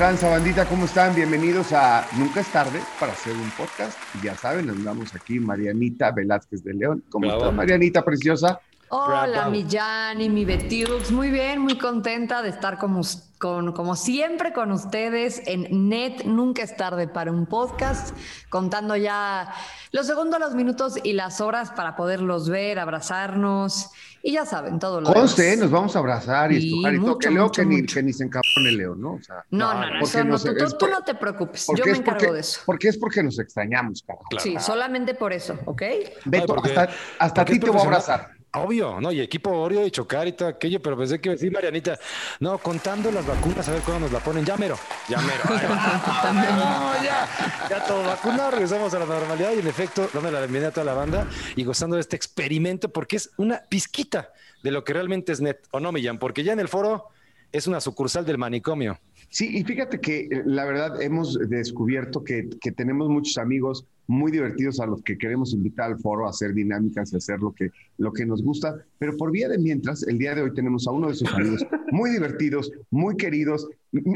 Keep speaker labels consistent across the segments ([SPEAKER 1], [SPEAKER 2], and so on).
[SPEAKER 1] ¿Qué tranza, bandita? ¿Cómo están? Bienvenidos a Nunca es tarde para hacer un podcast. Ya saben, andamos aquí Marianita Velázquez de León. ¿Cómo estás, Marianita preciosa?
[SPEAKER 2] Hola, mi Jan y mi Betiux. Muy bien, muy contenta de estar como, con, como siempre con ustedes en Net. Nunca es tarde para un podcast, contando ya los segundos, los minutos y las horas para poderlos ver, abrazarnos y ya saben, todo lo
[SPEAKER 1] Conste, nos vamos a abrazar y estujar y todo. Que Leo, que, ni, que, ni, se encabrone Leo, ¿no? O
[SPEAKER 2] sea, no, no, no, eso no tú, no te preocupes, yo me encargo de eso.
[SPEAKER 1] Porque es porque nos extrañamos, carajo.
[SPEAKER 2] Sí, solamente por eso, ¿ok?
[SPEAKER 1] Beto, hasta, hasta a ti te voy a abrazar.
[SPEAKER 3] Obvio, ¿no? Y equipo Oreo y chocar y todo aquello, pero pensé que iba a decir Marianita, no, contando las vacunas, a ver cuándo nos la ponen, ya mero, ya mero. no, ya, ya todo vacunado, regresamos a la normalidad y en efecto, dame la bienvenida a toda la banda y gozando de este experimento porque es una pizquita de lo que realmente es net, ¿o no, Millán? Porque ya en el foro es una sucursal del manicomio.
[SPEAKER 1] Sí, y fíjate que eh, la verdad hemos descubierto que, que tenemos muchos amigos muy divertidos a los que queremos invitar al foro a hacer dinámicas y hacer lo que, lo que nos gusta. Pero por vía de mientras, el día de hoy tenemos a uno de sus amigos muy divertidos, muy queridos.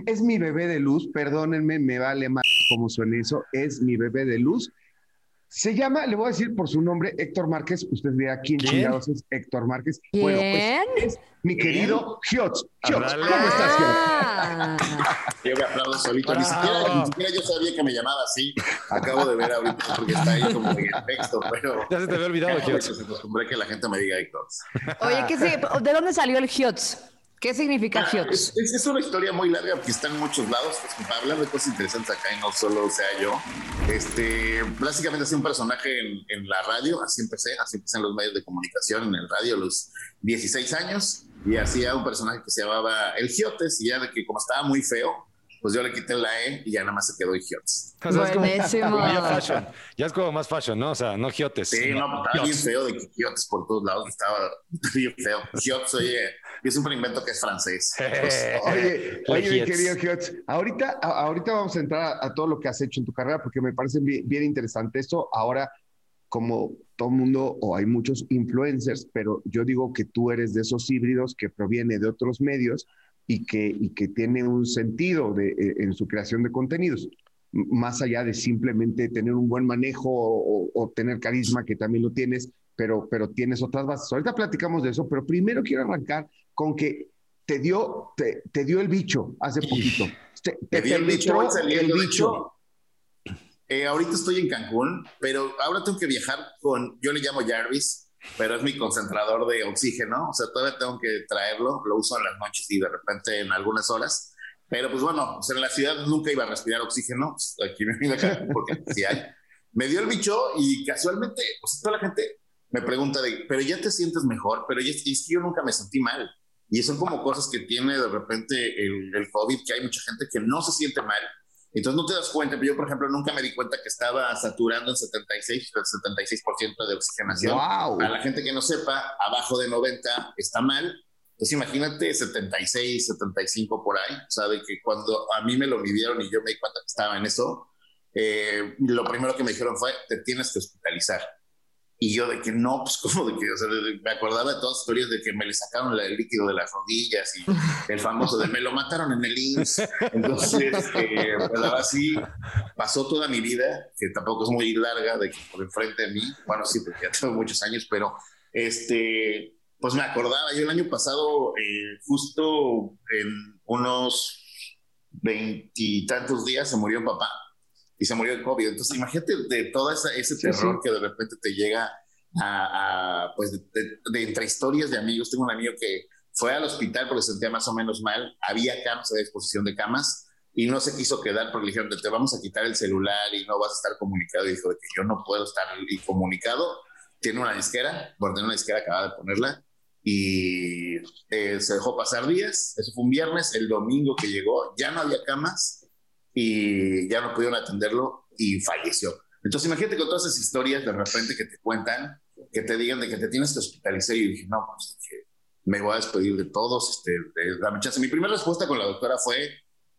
[SPEAKER 1] Es mi bebé de luz, perdónenme, me vale más como suena eso, es mi bebé de luz. Se llama, le voy a decir por su nombre, Héctor Márquez. Usted vea quién, chingados es Héctor Márquez.
[SPEAKER 2] Bueno, pues
[SPEAKER 1] es mi querido Giotz. Giotz, ¿cómo estás,
[SPEAKER 4] Giotz? Yo me aplaudo solito. Ni siquiera, ni siquiera, yo sabía que me llamaba así. Acabo de ver ahorita porque está ahí como en el texto, pero...
[SPEAKER 3] Ya se te había olvidado, Giotz.
[SPEAKER 4] Se acostumbré que la gente me diga Héctor.
[SPEAKER 2] Oye, ¿qué ¿de dónde salió el Giotz? ¿Qué significa ah,
[SPEAKER 4] Es, es, una historia muy larga porque está en muchos lados. Pues, para hablar de cosas interesantes acá y no solo sea yo. Este, básicamente hacía un personaje en, en, la radio, así empecé, así empecé en los medios de comunicación, en el radio a los 16 años. Y hacía un personaje que se llamaba El Giotes, y ya de que como estaba muy feo, pues yo le quité la E y ya nada más se quedó Giotes.
[SPEAKER 2] Buenísimo.
[SPEAKER 3] ya, ya, es como más fashion, ¿no? O sea, no Giotes.
[SPEAKER 4] Sí, no, estaba bien feo de que Giotes por todos lados, estaba bien feo. Giotes, oye, yo siempre invento que es francés.
[SPEAKER 1] oye, oye mi querido Giotes, ahorita, ahorita vamos a entrar a, todo lo que has hecho en tu carrera porque me parece bien, bien interesante esto. Ahora, como todo el mundo, o hay muchos influencers, pero yo digo que tú eres de esos híbridos que proviene de otros medios y que, y que tiene un sentido de, eh, en su creación de contenidos, más allá de simplemente tener un buen manejo o, tener carisma, que también lo tienes, pero, pero tienes otras bases. Ahorita platicamos de eso, pero primero quiero arrancar con que te dio, te, te dio el bicho hace poquito.
[SPEAKER 4] Te, te, el bicho, el bicho. Eh, ahorita estoy en Cancún, pero ahora tengo que viajar con, yo le llamo Jarvis, pero es mi concentrador de oxígeno, o sea, todavía tengo que traerlo, lo uso en las noches y de repente en algunas horas, pero pues bueno, o sea, en la ciudad nunca iba a respirar oxígeno, pues, aquí me vine acá porque sí hay. Me dio el bicho y casualmente, o sea, toda la gente me pregunta de, pero ya te sientes mejor, pero ya, es que yo nunca me sentí mal. Y son como cosas que tiene de repente el, el COVID, que hay mucha gente que no se siente mal, entonces no te das cuenta, pero yo, por ejemplo, nunca me di cuenta que estaba saturando en 76, 76% de oxigenación. A la gente que no sepa, abajo de 90 está mal. Entonces imagínate 76, 75 por ahí. De que cuando a mí me lo midieron y yo me di cuenta que estaba en eso, eh, lo primero que me dijeron fue, te tienes que hospitalizar. Y yo de que no, pues como de que, o sea, me acordaba de todas las historias de que me le sacaron el líquido de las rodillas y el famoso de me lo mataron en el INS. Entonces, eh, pues así pasó toda mi vida, que tampoco es muy larga, de que por enfrente de mí, bueno, sí, porque ya tengo muchos años, pero este, pues me acordaba, yo el año pasado, eh, justo en unos veintitantos días se murió papá y se murió de COVID. Entonces, imagínate de todo ese terror que de repente te llega a, pues, de, entre historias de amigos. Tengo un amigo que fue al hospital porque se sentía más o menos mal, había camas a disposición de camas y no se quiso quedar porque le dijeron, te vamos a quitar el celular y no vas a estar comunicado. Y dijo que yo no puedo estar comunicado. Tiene una disquera, bueno, tiene una disquera, acaba de ponerla y eh, se dejó pasar días. Eso fue un viernes. El domingo que llegó ya no había camas y ya no pudieron atenderlo y falleció. Entonces imagínate con todas esas historias de repente que te cuentan, que te digan de que te tienes que hospitalizar y dije, no, pues me voy a despedir de todos, este, de, dame chance. Mi primera respuesta con la doctora fue,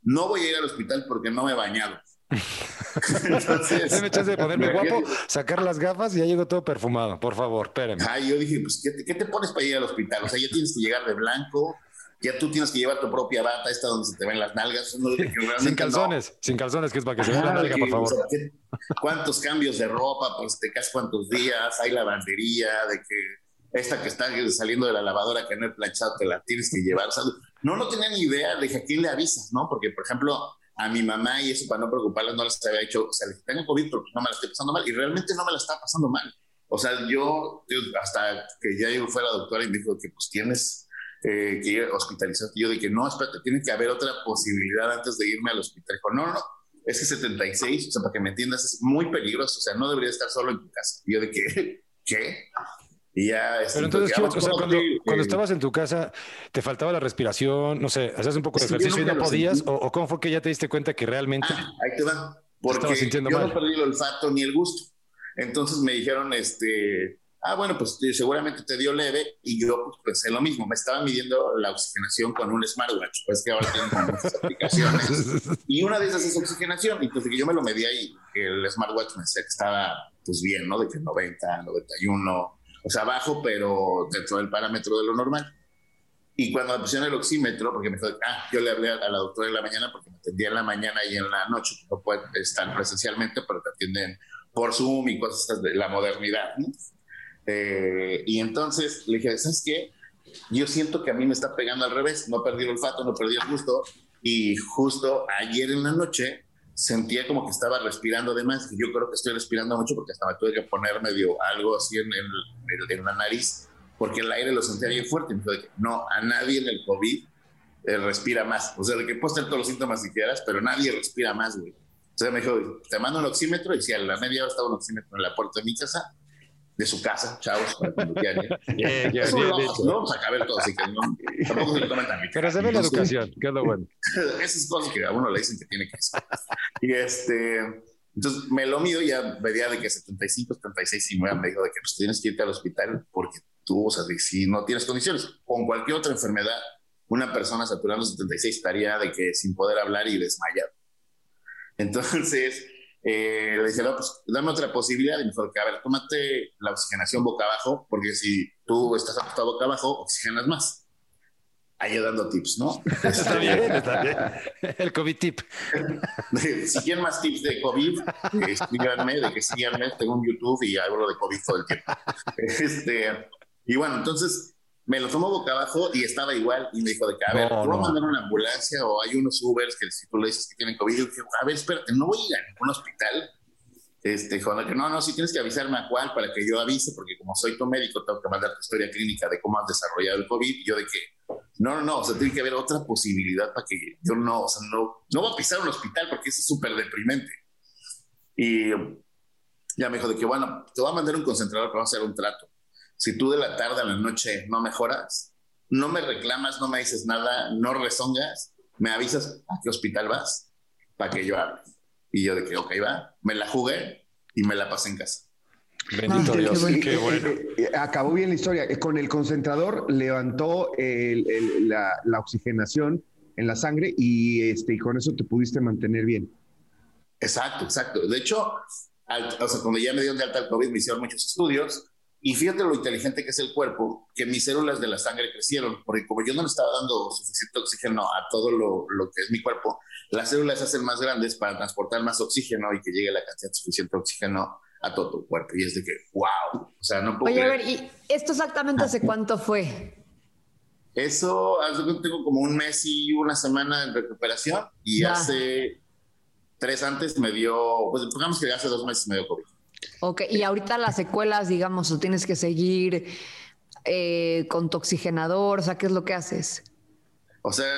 [SPEAKER 4] no voy a ir al hospital porque no me he bañado.
[SPEAKER 3] Entonces, me chance de ponerme guapo, sacar las gafas y ya llego todo perfumado. Por favor, espérenme.
[SPEAKER 4] Ay, yo dije, pues, ¿qué te, ¿qué te, pones para ir al hospital? O sea, ya tienes que llegar de blanco, ya tú tienes que llevar tu propia bata, esta donde se te ven las nalgas.
[SPEAKER 3] sin calzones, sin calzones, que es para que se vea la nalga, por favor.
[SPEAKER 4] ¿Cuántos cambios de ropa? Pues te casas cuántos días, hay lavandería, de que esta que está saliendo de la lavadora que no he planchado te la tienes que llevar. no, no tenía ni idea de a quién le avisas, ¿no? Porque, por ejemplo, a mi mamá y eso para no preocuparla no les había hecho, o sea, le tengo COVID, pero no me la estoy pasando mal y realmente no me la está pasando mal. O sea, yo, hasta que ya yo fue la doctora y me dijo que pues tienes eh, que ir hospitalizado, yo dije, no, espérate, tiene que haber otra posibilidad antes de irme al hospital. Dijo, no, no, es que 76, o sea, para que me entiendas, es muy peligroso, o sea, no debería estar solo en tu casa. Yo de que, ¿qué? Y ya,
[SPEAKER 3] este, Pero entonces, o sea, cuando, cuando, estabas en tu casa, ¿te faltaba la respiración? No sé, ¿hacías un poco de ejercicio y no podías? O, cómo fue que ya te diste cuenta que realmente...
[SPEAKER 4] Ah, ahí te va. Porque yo no perdí el olfato ni el gusto. Entonces me dijeron, este, ah, bueno, pues seguramente te dio leve y yo pues, pensé lo mismo. Me estaba midiendo la oxigenación con un smartwatch, pues que ahora tienen muchas aplicaciones. Y una de esas es oxigenación. Entonces que yo me lo medía y el smartwatch me decía que estaba pues bien, ¿no? De que 90, 91, o sea, bajo, pero dentro del parámetro de lo normal. Y cuando me pusieron el oxímetro, porque me dijo, ah, yo le hablé a la doctora en la mañana porque me atendía en la mañana y en la noche, no pueden estar presencialmente, pero te atienden por Zoom y cosas de la modernidad. Eh, y entonces le dije, ¿sabes qué? Yo siento que a mí me está pegando al revés, no perdí el olfato, no perdí el gusto. Y justo ayer en la noche sentía como que estaba respirando de más. Y yo creo que estoy respirando mucho porque hasta me tuve que poner medio algo así en, el, en la nariz, porque el aire lo sentía bien fuerte. Y me dijo, no, a nadie en el COVID eh, respira más. O sea, de que puedes tener todos los síntomas si quieras, pero nadie respira más, güey. Entonces me dijo, te mando un oxímetro y si a la media hora estaba un oxímetro en la puerta de mi casa, de su casa, chavos, para cuando quieran. Yeah, yeah, Eso lo, vamos a caber todo, así que no, tampoco se lo tomen tan
[SPEAKER 3] Pero se ve la educación, que es lo bueno.
[SPEAKER 4] Esas cosas que a uno le dicen que tiene que hacer. Y este, entonces me lo mido ya veía de que 75, 76 y me dijo de que pues, tienes que irte al hospital porque tú, o sea, si no tienes condiciones, con cualquier otra enfermedad, una persona saturando 76 estaría de que sin poder hablar y desmayado. Entonces, eh, le dije, no, pues dame otra posibilidad. Y me dijo, a ver, tómate la oxigenación boca abajo, porque si tú estás acostado boca abajo, oxigenas más. Ahí dando tips, ¿no?
[SPEAKER 3] está bien, está bien. El COVID tip.
[SPEAKER 4] si quieren más tips de COVID, escríbanme, de que síganme, tengo un YouTube y hablo de COVID todo el tiempo. Este, y bueno, entonces me lo tomó boca abajo y estaba igual y me dijo de que, a ver, ¿tú vas a mandar una ambulancia o hay unos Ubers que si tú le dices que tienen COVID? Y dije, a ver, espérate, no voy a ir a ningún hospital. Este, dijo, no, no, si tienes que avisarme a cuál para que yo avise, porque como soy tu médico, tengo que mandar tu historia clínica de cómo has desarrollado el COVID. Y yo de que, no, no, no, o sea, tiene que haber otra posibilidad para que yo no, o sea, no, no voy a pisar un hospital porque eso es súper deprimente. Y ya me dijo de que, bueno, te voy a mandar un concentrador para hacer un trato si tú de la tarde a la noche no mejoras, no me reclamas, no me dices nada, no rezongas, me avisas a qué hospital vas para que yo hable. Y yo de que, ok, va, me la jugué y me la pasé en casa.
[SPEAKER 3] Bendito ah, Dios, qué bueno. Eh,
[SPEAKER 1] eh, eh, acabó bien la historia. Con el concentrador levantó la, oxigenación en la sangre y, este, y con eso te pudiste mantener bien.
[SPEAKER 4] Exacto, exacto. De hecho, o sea, cuando ya me dieron de alta el COVID, me hicieron muchos estudios y fíjate lo inteligente que es el cuerpo, que mis células de la sangre crecieron, porque como yo no le estaba dando suficiente oxígeno a todo lo, lo que es mi cuerpo, las células se hacen más grandes para transportar más oxígeno y que llegue la cantidad suficiente de oxígeno a todo tu cuerpo. Y es de que, wow, o sea, no puedo...
[SPEAKER 2] Oye, a ver, ¿y esto exactamente hace cuánto fue?
[SPEAKER 4] Eso, tengo como un mes y una semana en recuperación y hace tres antes me dio, pues digamos que hace dos meses me dio COVID.
[SPEAKER 2] Ok, y ahorita las secuelas, digamos, o tienes que seguir eh, con tu oxigenador, o sea, ¿qué es lo que haces?
[SPEAKER 4] O sea,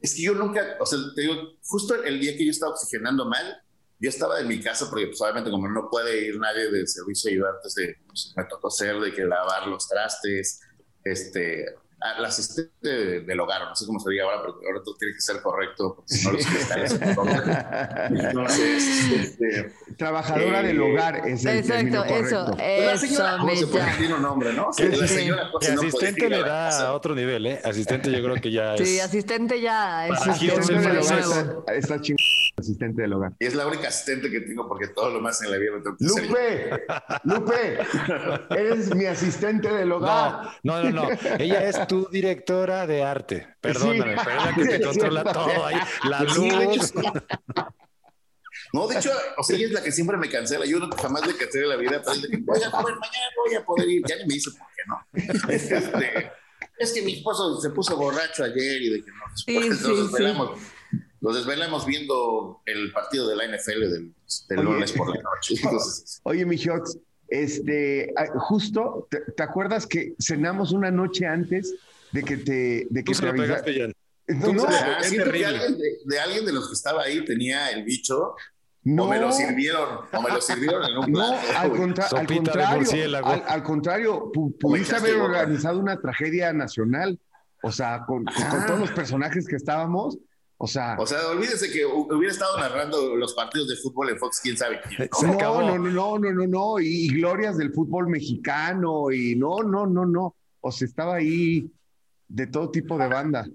[SPEAKER 4] es que yo nunca, o sea, te digo, justo el día que yo estaba oxigenando mal, yo estaba en mi casa porque pues obviamente como no puede ir nadie del servicio de ayudantes, de, pues, me tocó hacer de que lavar los trastes, este, al asistente del hogar, no sé cómo se diga ahora, pero ahora todo tiene que ser correcto, porque si no los cristales
[SPEAKER 1] Entonces, este, Trabajadora del eh, hogar es el Exacto, eso,
[SPEAKER 2] eso,
[SPEAKER 4] señora José, tiene un nombre, ¿no? Sí,
[SPEAKER 3] la señora José no asistente le da a otro nivel, ¿eh? Asistente yo creo que ya es...
[SPEAKER 2] Sí, asistente ya es...
[SPEAKER 1] Asistente del hogar está, está chingón. Asistente del hogar.
[SPEAKER 4] Y es la única asistente que tengo porque todo lo más en la vida lo tengo que
[SPEAKER 1] Lupe, Lupe, eres mi asistente del hogar.
[SPEAKER 3] No, no, no, Ella es tu directora de arte. Perdóname, pero es la que te controla todo ahí. La luz.
[SPEAKER 4] No, de hecho, o sea, ella es la que siempre me cancela. Yo no jamás le cancelé la vida, pero es de que, oiga, joven, mañana voy a poder ir. Ya ni me dice por qué no. Este, es que mi esposo se puso borracho ayer y de que no. Sí, sí, nos, desvelamos, sí. Nos desvelamos viendo el partido de la NFL del, del lunes por la noche. Entonces,
[SPEAKER 1] oye, mi Shots, este, justo, te, te, acuerdas que cenamos una noche antes de que te, de que
[SPEAKER 3] Tú te pegaste ya.
[SPEAKER 4] No, no, ah, es terrible. Alguien de, de, alguien de los que estaba ahí tenía el bicho no. O me lo sirvieron, o me lo sirvieron en un plato.
[SPEAKER 1] No, al, contra al contrario, al, al, contrario, pudiste haber organizado una tragedia nacional, o sea, con, con, con, todos los personajes que estábamos, o sea...
[SPEAKER 4] O sea, olvídese que hubiera estado narrando los partidos de fútbol en Fox, quién sabe quién.
[SPEAKER 1] No, no, no, no, no, no, no, y, y glorias del fútbol mexicano, y no, no, no, no, o sea, estaba ahí de todo tipo de banda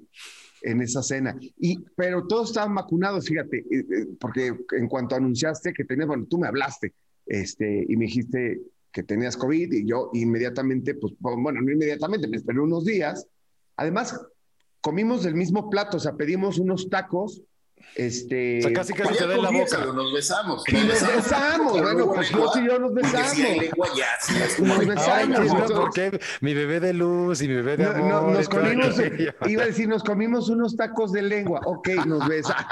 [SPEAKER 1] en esa cena. Y, pero todos estaban vacunados, fíjate, porque en cuanto anunciaste que tenías, bueno, tú me hablaste este, y me dijiste que tenías COVID y yo inmediatamente, pues bueno, no inmediatamente, me esperé unos días. Además, comimos del mismo plato, o sea, pedimos unos tacos. Este,
[SPEAKER 3] o sea, casi casi te da en la boca.
[SPEAKER 4] Nos besamos.
[SPEAKER 1] Nos besamos. bueno, pues vos y yo nos besamos. Si lengua, ya, nos besamos.
[SPEAKER 3] Ay, no, porque mi bebé de luz y mi bebé de amor.
[SPEAKER 1] No, no, nos comimos, iba a decir, nos comimos unos tacos de lengua. Ok, nos besamos.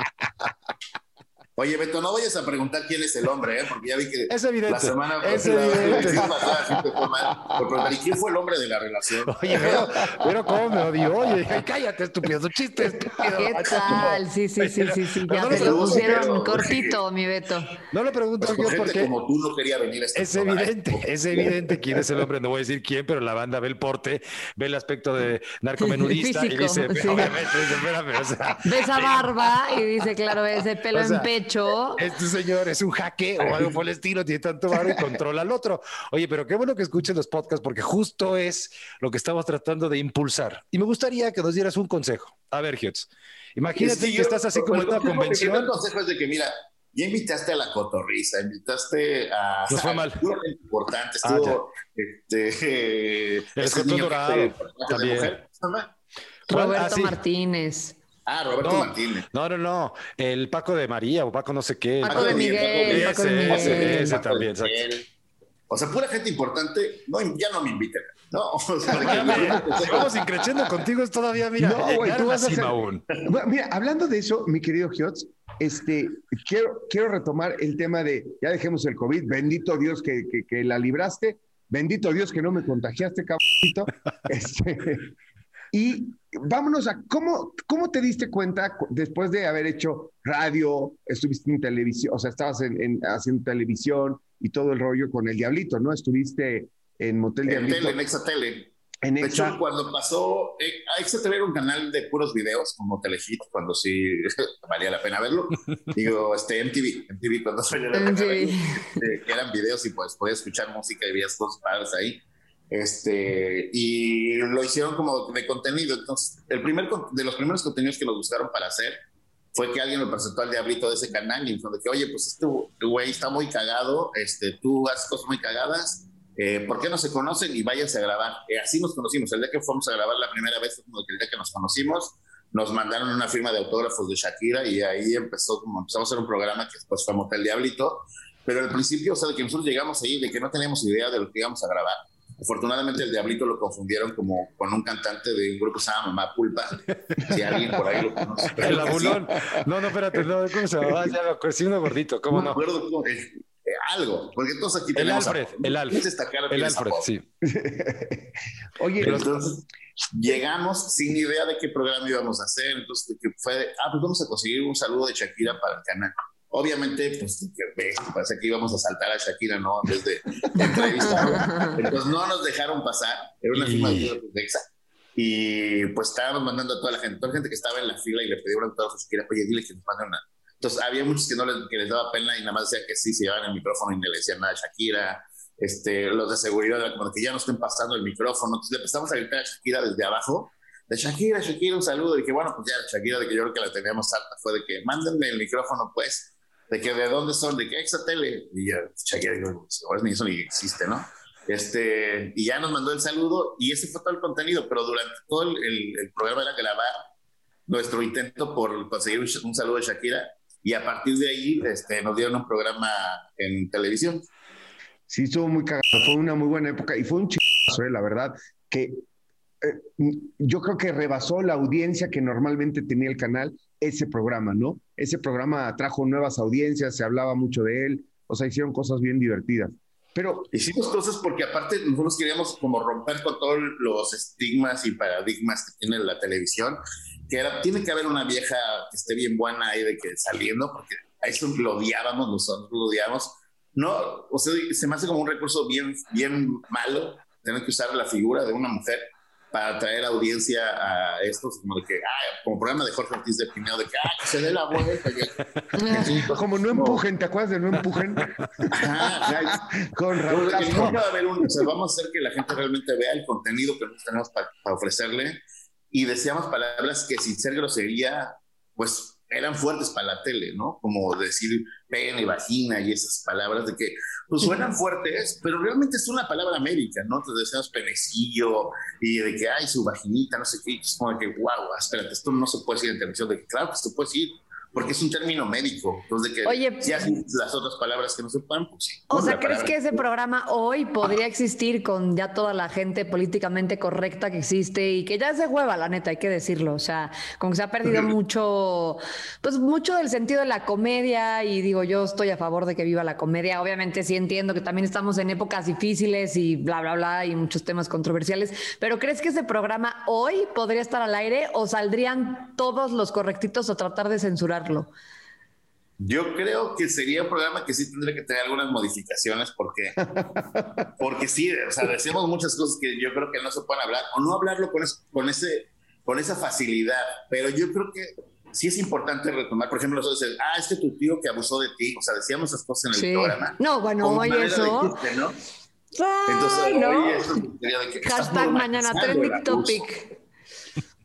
[SPEAKER 4] Oye, Beto, no vayas a preguntar quién es el hombre, ¿eh? porque ya vi que
[SPEAKER 3] es evidente,
[SPEAKER 4] la semana
[SPEAKER 3] es evidente.
[SPEAKER 4] ¿Y quién fue el hombre de la relación?
[SPEAKER 3] Oye, pero, pero cómo me odió. Oye, cállate, estúpido, chiste estúpido.
[SPEAKER 2] ¿Qué tal? Sí, sí, sí, sí, sí. Ya no te lo pusieron cortito, mi Beto.
[SPEAKER 3] No le pregunto
[SPEAKER 4] pues
[SPEAKER 3] yo porque
[SPEAKER 4] como tú no quería venir a este
[SPEAKER 3] Es evidente, es evidente quién es el hombre. No voy a decir quién, pero la banda ve el porte, ve el aspecto de narcomenudista
[SPEAKER 2] Físico,
[SPEAKER 3] y dice,
[SPEAKER 2] sí.
[SPEAKER 3] obviamente, dice, espérame, o sea,
[SPEAKER 2] Ve esa barba y dice, claro, ese pelo
[SPEAKER 3] O sea,
[SPEAKER 2] en pecho.
[SPEAKER 3] Este señor es un jaque o algo por el estilo, tiene tanto barro y controla al otro. Oye, pero qué bueno que escuchen los podcasts porque justo es lo que estamos tratando de impulsar. Y me gustaría que nos dieras un consejo. A ver, Giotz, imagínate
[SPEAKER 4] Sí,
[SPEAKER 3] que
[SPEAKER 4] yo-
[SPEAKER 3] estás así como en una
[SPEAKER 4] el El
[SPEAKER 3] convención.
[SPEAKER 4] primer consejo es de que, mira, ya invitaste a la cotorriza, invitaste a...
[SPEAKER 3] Nos fue mal.
[SPEAKER 4] Estuvo importante,
[SPEAKER 3] Ah,
[SPEAKER 4] estuvo... este,
[SPEAKER 3] El
[SPEAKER 4] ese
[SPEAKER 3] escorpión
[SPEAKER 4] niño que
[SPEAKER 3] dorado, también.
[SPEAKER 2] Roberto
[SPEAKER 3] Ah, sí.
[SPEAKER 2] Martínez.
[SPEAKER 4] Ah, Roberto
[SPEAKER 3] No,
[SPEAKER 4] Martínez.
[SPEAKER 3] no, no, no. El Paco de María o Paco no sé qué.
[SPEAKER 2] Paco de Miguel, Paco de
[SPEAKER 3] Ese,
[SPEAKER 2] Miguel.
[SPEAKER 3] ese, ese
[SPEAKER 4] Paco de
[SPEAKER 3] también.
[SPEAKER 4] Miguel. O sea, pura gente importante, no, ya no me inviten. No, o sea,
[SPEAKER 3] Si vamos increciendo contigo es todavía, mira,
[SPEAKER 1] No, güey, tú vas a hacer-
[SPEAKER 3] aún.
[SPEAKER 1] Bueno, Mira, hablando de eso, mi querido Giotz, este, quiero, quiero retomar el tema de, ya dejemos el COVID, bendito Dios que, que, que la libraste, bendito Dios que no me contagiaste, caballito. Este, y vámonos a, ¿cómo, ¿cómo te diste cuenta cu- después de haber hecho radio, estuviste en televisión, o sea, estabas en, en- haciendo televisión y todo el rollo con el Diablito, ¿no? Estuviste en Motel
[SPEAKER 4] en
[SPEAKER 1] Diablito.
[SPEAKER 4] tele, en Exa Tele.
[SPEAKER 1] en
[SPEAKER 4] De
[SPEAKER 1] Exa.
[SPEAKER 4] hecho, cuando pasó, eh, a Exa Tele era un canal de puros videos, como Telehit, cuando sí valía la pena verlo. Digo, este, MTV, MTV cuando valía la pena
[SPEAKER 2] MTV.
[SPEAKER 4] verlo, eh, que eran videos y pues podías escuchar música y veías cosas padres ahí. Este, y lo hicieron como de contenido. Entonces, el primer, de los primeros contenidos que nos buscaron para hacer fue que alguien me presentó al diablito de ese canal y me que, oye, pues este güey está muy cagado, este, tú haces cosas muy cagadas, eh, ¿por qué no se conocen y váyanse a grabar? Eh, así nos conocimos, el día que fuimos a grabar la primera vez, como el día que nos conocimos, nos mandaron una firma de autógrafos de Shakira y ahí empezó, como empezamos a hacer un programa que después fue Motel Diablito, pero al principio, o sea, de que nosotros llegamos ahí, de que no teníamos idea de lo que íbamos a grabar. Afortunadamente el Diablito lo confundieron como con un cantante de un grupo que se llama Mamá Pulpa, si alguien por ahí lo conoce.
[SPEAKER 3] El abulón. No, no, espérate, no, ¿cómo se llama? Ya me acuerdo, sí, uno gordito, ¿cómo
[SPEAKER 4] no me
[SPEAKER 3] no?
[SPEAKER 4] acuerdo cómo es. Eh, algo, porque todos aquí
[SPEAKER 3] El
[SPEAKER 4] tenemos
[SPEAKER 3] Alfred,
[SPEAKER 4] apodo.
[SPEAKER 3] el Alfred. El Alfred, sí.
[SPEAKER 1] Oye,
[SPEAKER 3] Pero-
[SPEAKER 4] Entonces, llegamos sin idea de qué programa íbamos a hacer. Entonces, de que fue, ah, pues vamos a conseguir un saludo de Shakira para el canal. Obviamente, pues, parece que íbamos a saltar a Shakira, ¿no? En vez de entrevistarla. Entonces, no nos dejaron pasar. Era una
[SPEAKER 3] Y-
[SPEAKER 4] firma de Dexa. Y pues estábamos mandando a toda la gente, toda la gente que estaba en la fila y le pedía un autógrafo a Shakira, oye, dile que nos mande una. Entonces, había muchos que no les, que les daba pena y nada más decían que sí, se llevaban el micrófono y no le decían nada a Shakira. Este, los de seguridad, como que ya no estén pasando el micrófono. Entonces, le empezamos a gritar a Shakira desde abajo de Shakira, Shakira, un saludo. Y que bueno, pues ya Shakira, de que yo creo que la teníamos harta, fue de que mándenme el micrófono, pues, de que de dónde son, de que tele Y ya Shakira dijo, pues, ahora ni eso ni existe, ¿no? Este, y ya nos mandó el saludo y ese fue todo el contenido, pero durante todo el, el, programa era grabar nuestro intento por conseguir un, saludo de Shakira y a partir de ahí este, nos dieron un programa en televisión.
[SPEAKER 1] Sí, estuvo muy cagado, fue una muy buena época y fue un chico, eh, la verdad, que eh, yo creo que rebasó la audiencia que normalmente tenía el canal ese programa, ¿no? Ese programa trajo nuevas audiencias, se hablaba mucho de él, o sea, hicieron cosas bien divertidas. Pero
[SPEAKER 4] hicimos cosas porque aparte nosotros queríamos como romper con todos los estigmas y paradigmas que tiene la televisión, que era, tiene que haber una vieja que esté bien buena ahí de que saliendo, porque a eso lo odiábamos, nosotros lo odiábamos. No, o sea, se me hace como un recurso bien, bien malo tener que usar la figura de una mujer para atraer audiencia a estos, como de que, ah, como programa de Jorge Ortiz de Pineo, de que, ah, que se dé la vuelta.
[SPEAKER 1] como no empujen, ¿te acuerdas de no empujen?
[SPEAKER 4] Con Raúl va a haber un, o sea, vamos a hacer que la gente realmente vea el contenido que nosotros tenemos para ofrecerle y decíamos palabras que sin ser grosería, pues eran fuertes para la tele, ¿no? Como decir pene, vagina y esas palabras de que pues suenan fuertes, pero realmente es una palabra médica, ¿no? Te decíamos penecillo y de que, ay, su vaginita, no sé qué, es como que, wow, espérate, esto no se puede decir en televisión, de que claro que esto puede decir porque es un término médico. Entonces, de que Oye, si hacen las otras palabras que no se pueden, pues sí.
[SPEAKER 2] O sea, ¿crees que ese programa hoy podría existir con ya toda la gente políticamente correcta que existe y que ya se hueva, la neta, hay que decirlo? O sea, como que se ha perdido mucho, pues mucho del sentido de la comedia y digo, yo estoy a favor de que viva la comedia. Obviamente sí entiendo que también estamos en épocas difíciles y bla, bla, bla, y muchos temas controversiales, pero ¿crees que ese programa hoy podría estar al aire o saldrían todos los correctitos a tratar de censurar?
[SPEAKER 4] Yo creo que sería un programa que sí tendría que tener algunas modificaciones porque, porque sí, o sea, decimos muchas cosas que yo creo que no se pueden hablar o no hablarlo con, con, ese, con esa facilidad, pero yo creo que sí es importante retomar, por ejemplo, nosotros decimos, ah, es que tu tío que abusó de ti, o sea, decíamos esas cosas en el programa.
[SPEAKER 2] No, bueno, hoy eso. ¿no? Entonces, no. eso de que Hashtag mañana trending topic.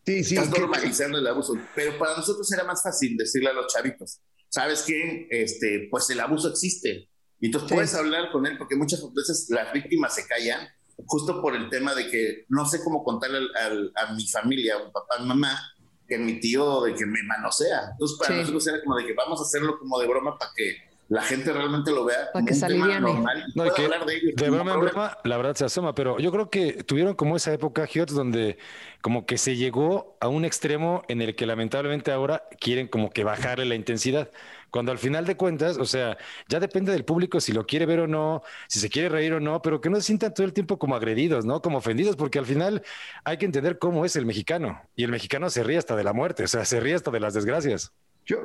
[SPEAKER 4] Sí, sí. Estás normalizando el abuso. Pero para nosotros era más fácil decirle a los chavitos, ¿sabes qué? Este, pues el abuso existe. Y entonces puedes hablar con él, porque muchas veces las víctimas se callan justo por el tema de que no sé cómo contarle a mi familia, a mi papá, a mi mamá, que mi tío de que me manosea. Entonces para nosotros era como de que vamos a hacerlo como de broma para que la gente realmente lo vea
[SPEAKER 2] como que tema
[SPEAKER 4] normal
[SPEAKER 3] no, que de De broma en broma, la verdad se asoma, pero yo creo que tuvieron como esa época, Giot, donde como que se llegó a un extremo en el que lamentablemente ahora quieren como que bajarle la intensidad. Cuando al final de cuentas, o sea, ya depende del público si lo quiere ver o no, si se quiere reír o no, pero que no se sientan todo el tiempo como agredidos, ¿no? Como ofendidos, porque al final hay que entender cómo es el mexicano. Y el mexicano se ríe hasta de la muerte, o sea, se ríe hasta de las desgracias.
[SPEAKER 4] Yo,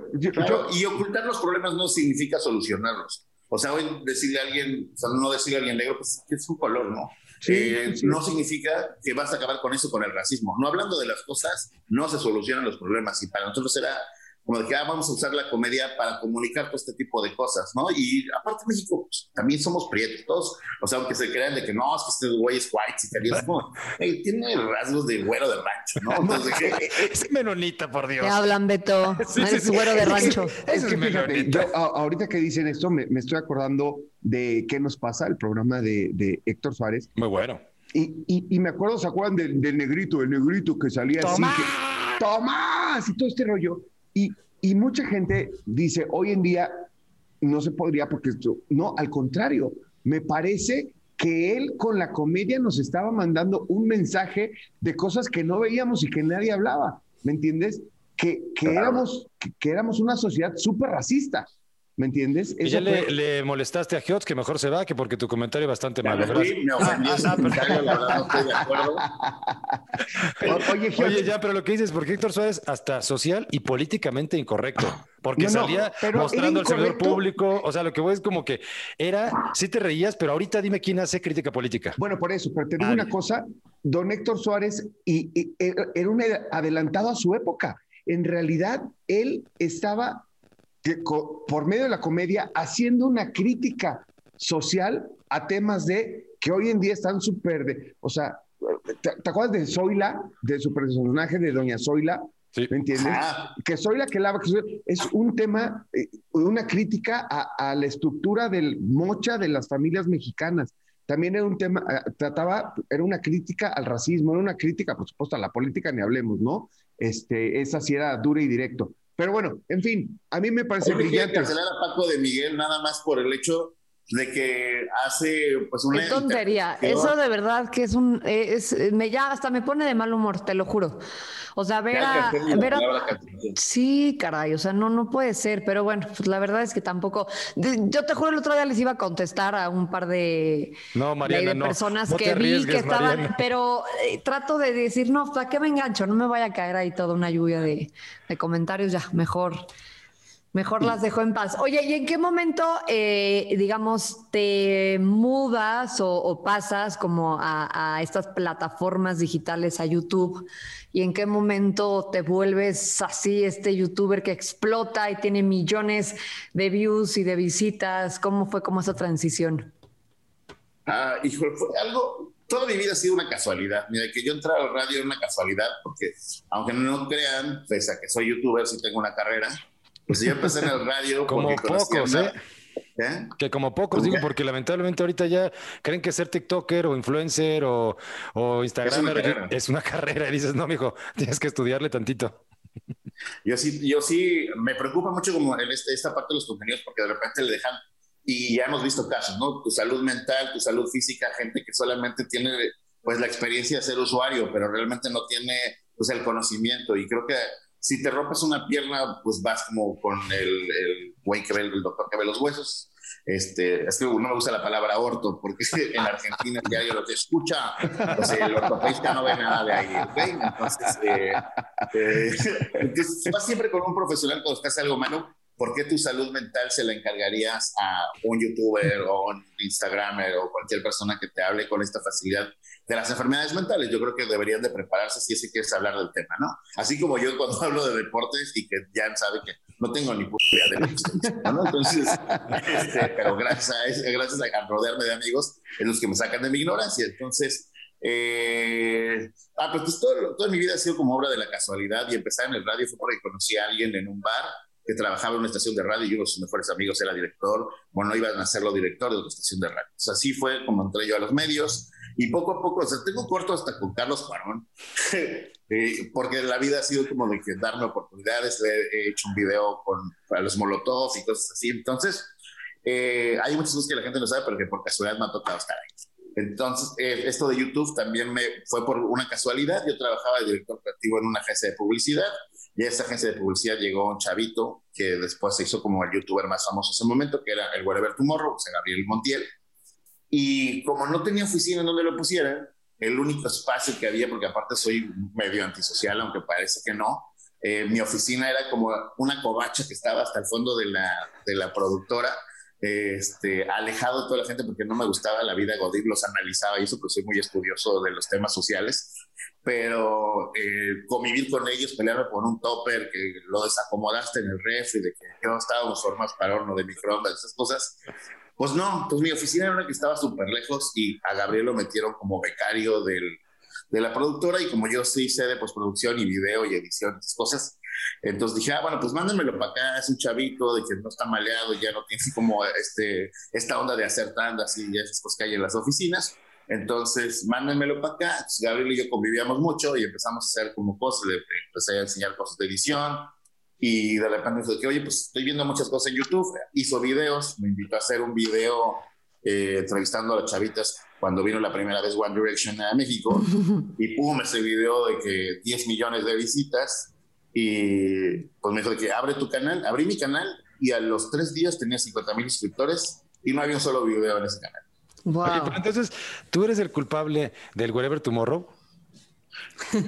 [SPEAKER 4] y ocultar los problemas no significa solucionarlos. O sea, hoy decirle a alguien, o sea, no decirle a alguien negro, pues es un color, ¿no? Eh, no significa que vas a acabar con eso, con el racismo. No hablando de las cosas, no se solucionan los problemas. Y para nosotros era como de que ah, vamos a usar la comedia para comunicar todo este tipo de cosas, ¿no? Y aparte México, pues, también somos prietos, todos, o sea, aunque se crean de que no, es que este güey es white, y es como, tiene rasgos de güero de rancho, ¿no?
[SPEAKER 3] es menonita, por Dios.
[SPEAKER 2] Te hablan, Beto, es güero de rancho.
[SPEAKER 1] Es, que fíjate, yo, ahorita que dicen esto, me, estoy acordando de qué nos pasa, el programa de, de Héctor Suárez.
[SPEAKER 3] Muy bueno.
[SPEAKER 1] Y, y, me acuerdo, ¿se acuerdan del, negrito, el negrito que salía así? Que, ¡Tomás! Y todo este rollo. Y, y mucha gente dice, hoy en día no se podría porque esto, no, al contrario, me parece que él con la comedia nos estaba mandando un mensaje de cosas que no veíamos y que nadie hablaba, ¿me entiendes? Que, que éramos, que éramos una sociedad súper racista. ¿Me entiendes?
[SPEAKER 3] y ya le, molestaste a Giotz que mejor se va, que porque tu comentario es bastante malo. me ofendió ah, ah, la verdad no estoy de acuerdo. Oye, Oye, ya, pero lo que dices, porque Héctor Suárez hasta social y políticamente incorrecto. Porque salía mostrando al servidor público. O sea, lo que voy es como que era, sí te reías, pero ahorita dime quién hace crítica política.
[SPEAKER 1] Bueno, por eso, pero te digo una cosa, don Héctor Suárez y, era un adelantado a su época. En realidad, él estaba por medio de la comedia haciendo una crítica social a temas de que hoy en día están súper de, o sea, ¿te, acuerdas de Zoila, de su personaje de Doña Zoila? ¿Me entiendes? Que Zoila que lava, que es un tema, eh, una crítica a, la estructura del mocha de las familias mexicanas. También era un tema, eh, trataba, era una crítica al racismo, era una crítica, por supuesto, a la política, ni hablemos, ¿no? Este, esa sí era dura y directo. Pero bueno, en fin, a mí me parece brillante.
[SPEAKER 4] cancelar a Paco de Miguel nada más por el hecho de que hace pues una
[SPEAKER 2] Qué tontería. eso de verdad que es un es, me ya hasta me pone de mal humor te lo juro. O sea ver a, ver a sí. Caray o sea no no puede ser pero bueno pues la verdad es que tampoco. Yo te juro el otro día les iba a contestar a un par de,
[SPEAKER 3] no, Mariana,
[SPEAKER 2] de, personas que vi que estaban pero eh, trato de decir no ¿para qué me engancho? no me vaya a caer ahí toda una lluvia de, de comentarios ya mejor Mejor las dejo en paz. Oye, ¿y en qué momento, eh, digamos, te mudas o, pasas como a, estas plataformas digitales, a YouTube? ¿Y en qué momento te vuelves así, este youtuber que explota y tiene millones de views y de visitas? ¿Cómo fue como esa transición?
[SPEAKER 4] Ah, hijo, fue algo, toda mi vida ha sido una casualidad. Mira, que yo entrara al radio era una casualidad, porque aunque no crean, pese a que soy youtuber, sí tengo una carrera pues yo empecé en el radio.
[SPEAKER 3] Como pocos, ¿eh? ¿eh? Que como pocos, digo, porque lamentablemente ahorita ya creen que ser TikToker o influencer o, o Instagramer es una, carrera. Y dices, no, mijo, tienes que estudiarle tantito.
[SPEAKER 4] Yo sí, yo sí, me preocupa mucho como en este, esta parte de los contenidos porque de repente le dejan, y ya hemos visto casos, ¿no? Tu salud mental, tu salud física, gente que solamente tiene pues la experiencia de ser usuario, pero realmente no tiene pues el conocimiento. Y creo que si te rompes una pierna, pues vas como con el, el güey que ve, el doctor que ve los huesos. Este, es que no me gusta la palabra orto, porque en Argentina el diario lo que escucha, pues el ortopedista no ve nada de ahí, Entonces, eh, eh, entonces, vas siempre con un profesional cuando estás algo malo, ¿por qué tu salud mental se la encargarías a un youtuber o un instagramer o cualquier persona que te hable con esta facilidad de las enfermedades mentales? Yo creo que deberían de prepararse si es que quieres hablar del tema, ¿no? Así como yo cuando hablo de deportes y que ya sabe que no tengo ni puta idea de lo ¿no? Entonces, este, pero gracias a, gracias a rodearme de amigos es los que me sacan de mi ignorancia. Entonces, eh, ah, pues, pues todo, toda mi vida ha sido como obra de la casualidad y empezar en el radio fue porque conocí a alguien en un bar que trabajaba en una estación de radio y uno de sus mejores amigos era director, bueno, iban a hacerlo director de otra estación de radio. O así fue como entré yo a los medios y poco a poco, o sea, tengo corto hasta con Carlos Cuarón, eh, porque la vida ha sido como de que darme oportunidades, he hecho un video con para los Molotov y cosas así. Entonces, eh, hay muchas cosas que la gente no sabe, pero que por casualidad me ha tocado estar ahí. Entonces, eh, esto de YouTube también me fue por una casualidad. Yo trabajaba de director creativo en una agencia de publicidad y a esa agencia de publicidad llegó un chavito que después se hizo como el youtuber más famoso en ese momento, que era el Whatever Tomorrow, o sea, Gabriel Montiel. Y como no tenía oficina en donde lo pusieran, el único espacio que había, porque aparte soy medio antisocial, aunque parece que no, eh, mi oficina era como una covacha que estaba hasta el fondo de la, de la productora, este, alejado de toda la gente porque no me gustaba la vida Godín, los analizaba y eso, pues soy muy estudioso de los temas sociales pero eh, convivir con ellos, pelearme por un topper que lo desacomodaste en el refri, de que no estábamos formas para horno de microondas, esas cosas. Pues no, pues mi oficina era una que estaba súper lejos y a Gabriel lo metieron como becario del, de la productora y como yo sí sé de postproducción y video y edición, esas cosas, entonces dije, ah, bueno, pues mándenmelo para acá, es un chavito de que no está maleado, ya no tiene como este, esta onda de hacer tandas y esas cosas que hay en las oficinas. Entonces, mándenmelo para acá. Gabriel y yo convivíamos mucho y empezamos a hacer como cosas, le empecé a enseñar cosas de edición y de repente dijo que, oye, pues estoy viendo muchas cosas en YouTube. Hizo videos, me invitó a hacer un video eh, entrevistando a las chavitas cuando vino la primera vez One Direction a México y pum, ese video de que 10 millones de visitas y pues me dijo que abre tu canal, abrí mi canal y a los tres días tenía 50 mil suscriptores y no había un solo video en ese canal
[SPEAKER 3] entonces, ¿tú eres el culpable del Wherever Tomorrow?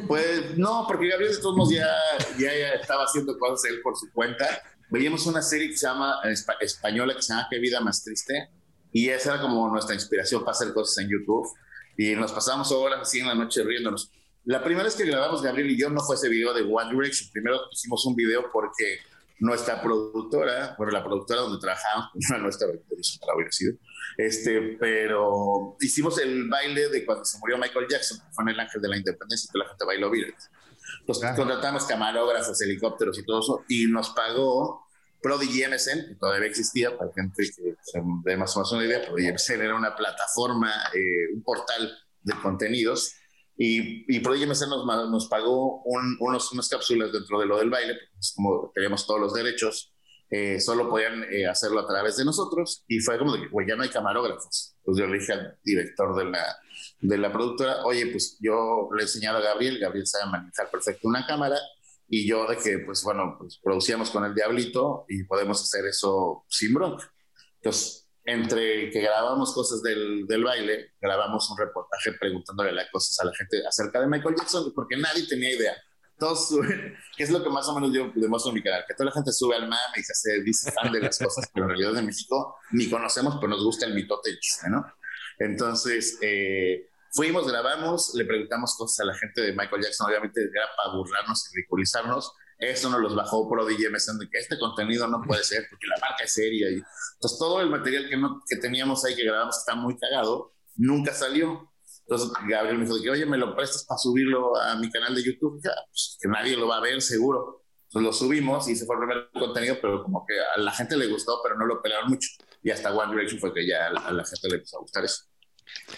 [SPEAKER 4] Pues no, porque Gabriel de todos modos ya, ya, estaba haciendo cosas él por su cuenta. Veíamos una serie que se llama, española que se llama Qué vida más triste y esa era como nuestra inspiración para hacer cosas en YouTube y nos pasamos horas así en la noche riéndonos. La primera vez que grabamos Gabriel y yo no fue ese video de One Direction. Primero hicimos un video porque nuestra productora, bueno, la productora donde trabajamos, nuestra, sido, Este, pero hicimos el baile de cuando se murió Michael Jackson, fue en el Ángel de la Independencia, y que la gente bailó Beatles. Entonces contratamos camarógrafos, helicópteros y todo eso, y nos pagó Prodigy MSN, que todavía existía, para gente que se dé más o menos una idea, Prodigy MSN era una plataforma, eh, un portal de contenidos, y, y Prodigy MSN nos, nos pagó unos, unas cápsulas dentro de lo del baile, pues como teníamos todos los derechos, eh, solo podían eh, hacerlo a través de nosotros, y fue como de que, güey, ya no hay camarógrafos. Pues yo le dije al director de la, de la productora, oye, pues yo le he enseñado a Gabriel, Gabriel sabe manejar perfecto una cámara, y yo de que, pues bueno, pues producíamos con el Diablito y podemos hacer eso sin bronca. Entonces, entre que grabamos cosas del, del, baile, grabamos un reportaje preguntándole las cosas a la gente acerca de Michael Jackson, porque nadie tenía idea. Todos suben, que es lo que más o menos yo demuestro en mi canal, que toda la gente sube al mame y se hace, dice fan de las cosas, pero en realidad en México ni conocemos, pero nos gusta el mitote chiste, ¿no? Entonces, eh, Fuimos, grabamos, le preguntamos cosas a la gente de Michael Jackson, obviamente era para burlarnos y ridiculizarnos. Eso nos los bajó Prodigy de que este contenido no puede ser porque la marca es seria. Y, entonces, todo el material que, no, que teníamos ahí que grabamos está muy cagado, nunca salió. Entonces, Gabriel me dijo de que, oye, ¿me lo prestas para subirlo a mi canal de YouTube? Ya, pues, que nadie lo va a ver, seguro. Entonces lo subimos y se fue el primer contenido, pero como que a la gente le gustó, pero no lo pelearon mucho. Y hasta One Direction fue que ya a la gente le empezó a gustar eso.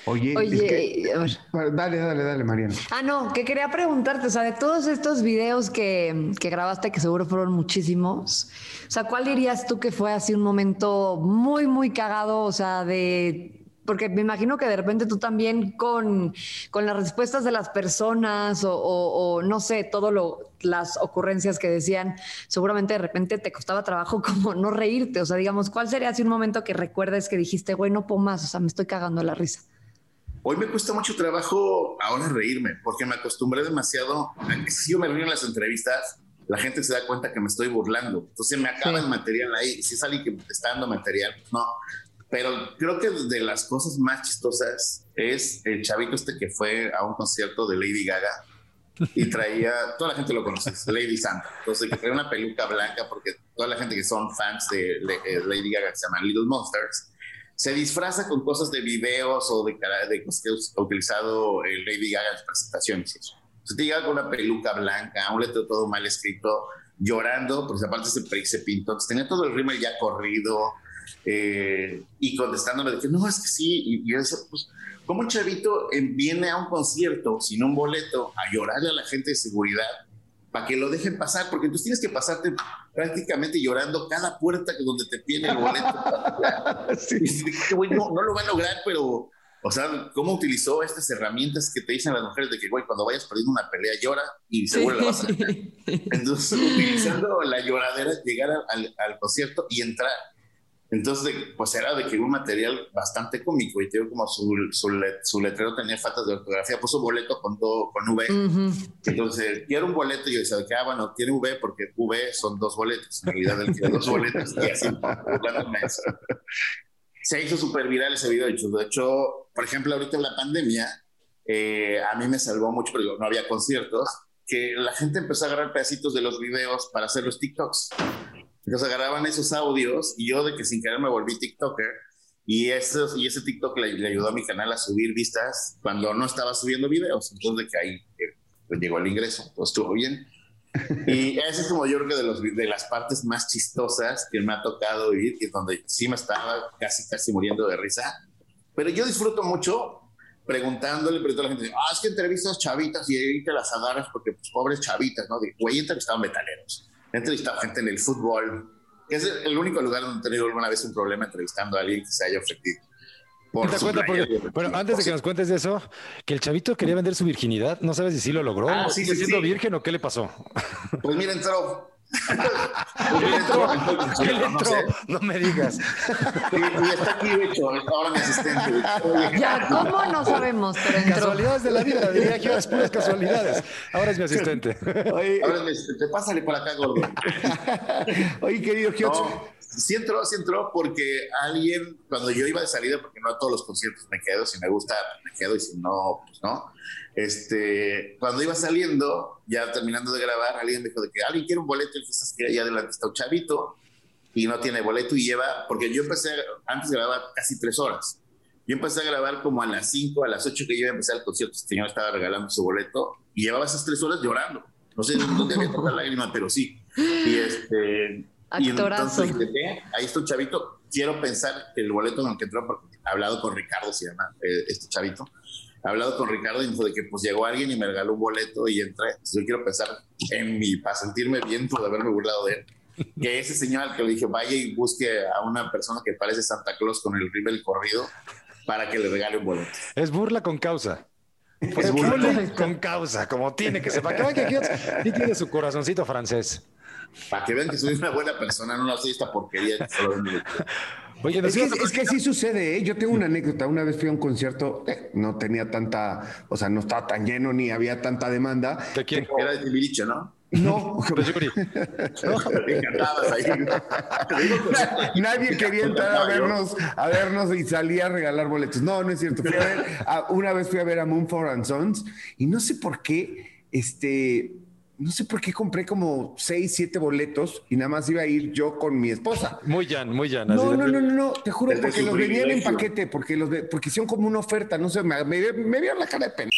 [SPEAKER 1] Oye, dale, dale, dale, Mariana.
[SPEAKER 2] Ah, no, que quería preguntarte, o sea, de todos estos videos que, que, grabaste, que seguro fueron muchísimos, o sea, ¿cuál dirías tú que fue así un momento muy, muy cagado, o sea, de porque me imagino que de repente tú también con, con las respuestas de las personas o, no sé, todas las ocurrencias que decían, seguramente de repente te costaba trabajo como no reírte. O sea, digamos, ¿cuál sería así un momento que recuerdes que dijiste, güey, no puedo más, o sea, me estoy cagando la risa?
[SPEAKER 4] Hoy me cuesta mucho trabajo ahora reírme, porque me acostumbré demasiado. Si yo me río en las entrevistas, la gente se da cuenta que me estoy burlando. Entonces me acaba el material ahí. Si es alguien que me está dando material, pues no. Pero creo que de las cosas más chistosas es el chavito este que fue a un concierto de Lady Gaga y traía, toda la gente lo conoce, Lady Santa. Entonces, que traía una peluca blanca porque toda la gente que son fans de Lady Gaga, que se llaman Little Monsters, se disfraza con cosas de videos o de, de cosas que ha utilizado Lady Gaga en presentaciones y eso. Entonces, te llega con una peluca blanca, un letrero todo mal escrito, llorando, porque aparte se, se pintó, entonces tenía todo el rímel ya corrido, eh, y contestándome de que no, es que sí, y, yo decía, pues, ¿cómo un chavito viene a un concierto sin un boleto a llorarle a la gente de seguridad para que lo dejen pasar? Porque tú tienes que pasarte prácticamente llorando cada puerta que donde te piden el boleto. no, no lo va a lograr, pero o sea, cómo utilizó estas herramientas que te dicen las mujeres de que, güey, cuando vayas perdiendo una pelea llora y seguro la vas a Entonces, utilizando la lloradera, llegar al, al, concierto y entrar. Entonces, pues era de que un material bastante cómico y tengo como su, su, letrero tenía faltas de ortografía, puso boleto con todo, con V. Entonces, quiero un boleto y yo decía, que, ah, bueno, tiene V porque V son dos boletos. En realidad, él quiere dos boletos y así, Se hizo súper viral ese video. De hecho, de hecho, por ejemplo, ahorita en la pandemia, eh, a mí me salvó mucho porque no había conciertos, que la gente empezó a agarrar pedacitos de los videos para hacer los TikToks. Entonces agarraban esos audios y yo de que sin querer me volví TikToker y, esos, y ese TikTok le, ayudó a mi canal a subir vistas cuando no estaba subiendo videos. Entonces de que ahí eh, pues, llegó el ingreso, pues estuvo bien. Y ese es como yo creo que de, los, de las partes más chistosas que me ha tocado vivir, y donde sí me estaba casi, casi muriendo de risa. Pero yo disfruto mucho preguntándole, pero toda la gente ah, es que entrevistas chavitas y ahí te las agarras porque pues pobres chavitas, ¿no? De, güey, entrevistaban metaleros he entrevistado gente en el fútbol, que es el único lugar donde he tenido alguna vez un problema entrevistando a alguien que se haya ofrecido.
[SPEAKER 3] bueno, antes de que nos cuentes de eso, que el chavito quería vender su virginidad, no sabes si sí lo logró, ah, sigue siendo virgen o qué le pasó.
[SPEAKER 4] Pues mira, entró,
[SPEAKER 3] no, me digas.
[SPEAKER 4] Y, está aquí, hecho, ahora mi asistente.
[SPEAKER 2] Ya, ¿cómo no sabemos?
[SPEAKER 3] Casualidades de la vida, diría que es puras casualidades. Ahora es mi asistente.
[SPEAKER 4] Oye, ahora es mi asistente. Pásale por acá, gordo.
[SPEAKER 1] Oye, querido
[SPEAKER 4] no, sí entró, sí entró porque alguien, cuando yo iba de salida, porque no a todos los conciertos me quedo, si me gusta, me quedo y si no, pues no este, cuando iba saliendo, ya terminando de grabar, alguien dijo de que alguien quiere un boleto y que ahí adelante está un chavito. y no tiene boleto y lleva, porque yo empecé, antes grababa casi tres horas. Yo empecé a grabar como a las 5, a las 8 que yo iba a empezar el concierto, este señor estaba regalando su boleto y llevaba esas tres horas llorando. No sé dónde había tanta lágrima, pero sí. Y este... Y entonces ahí está un chavito. Quiero pensar que el boleto en el que entró, porque he hablado con Ricardo, se llama eh, este chavito, hablado con Ricardo y dijo de que pues llegó alguien y me regaló un boleto y entré. Entonces, yo quiero pensar en mí, para sentirme bien por haberme burlado de él que ese señor al que le dije vaya y busque a una persona que parece Santa Claus con el rival corrido para que le regale un boleto.
[SPEAKER 3] Es burla con causa. Es burla con causa, como tiene que ser. Para que vean que tiene su corazoncito francés.
[SPEAKER 4] Para que vean que soy una buena persona, no soy esta porquería.
[SPEAKER 1] Oye, es, que, es que sí sucede, ¿eh? Yo tengo una anécdota. Una vez fui a un concierto, eh, no tenía tanta, o sea, no estaba tan lleno ni había tanta demanda.
[SPEAKER 3] ¿De quién?
[SPEAKER 4] Era de Timbiriche, ¿no?
[SPEAKER 1] No, Nadie quería entrar a vernos, a vernos y salía a regalar boletos. No, no es cierto. una vez fui a ver a Moonford and Sons y no sé por qué, este, no sé por qué compré como seis, siete boletos y nada más iba a ir yo con mi esposa.
[SPEAKER 3] Muy llano, muy llano.
[SPEAKER 1] No, no, no, no, no, te juro, porque los venían en paquete, porque los porque hicieron como una oferta, no sé, me, me, vieron la cara de pena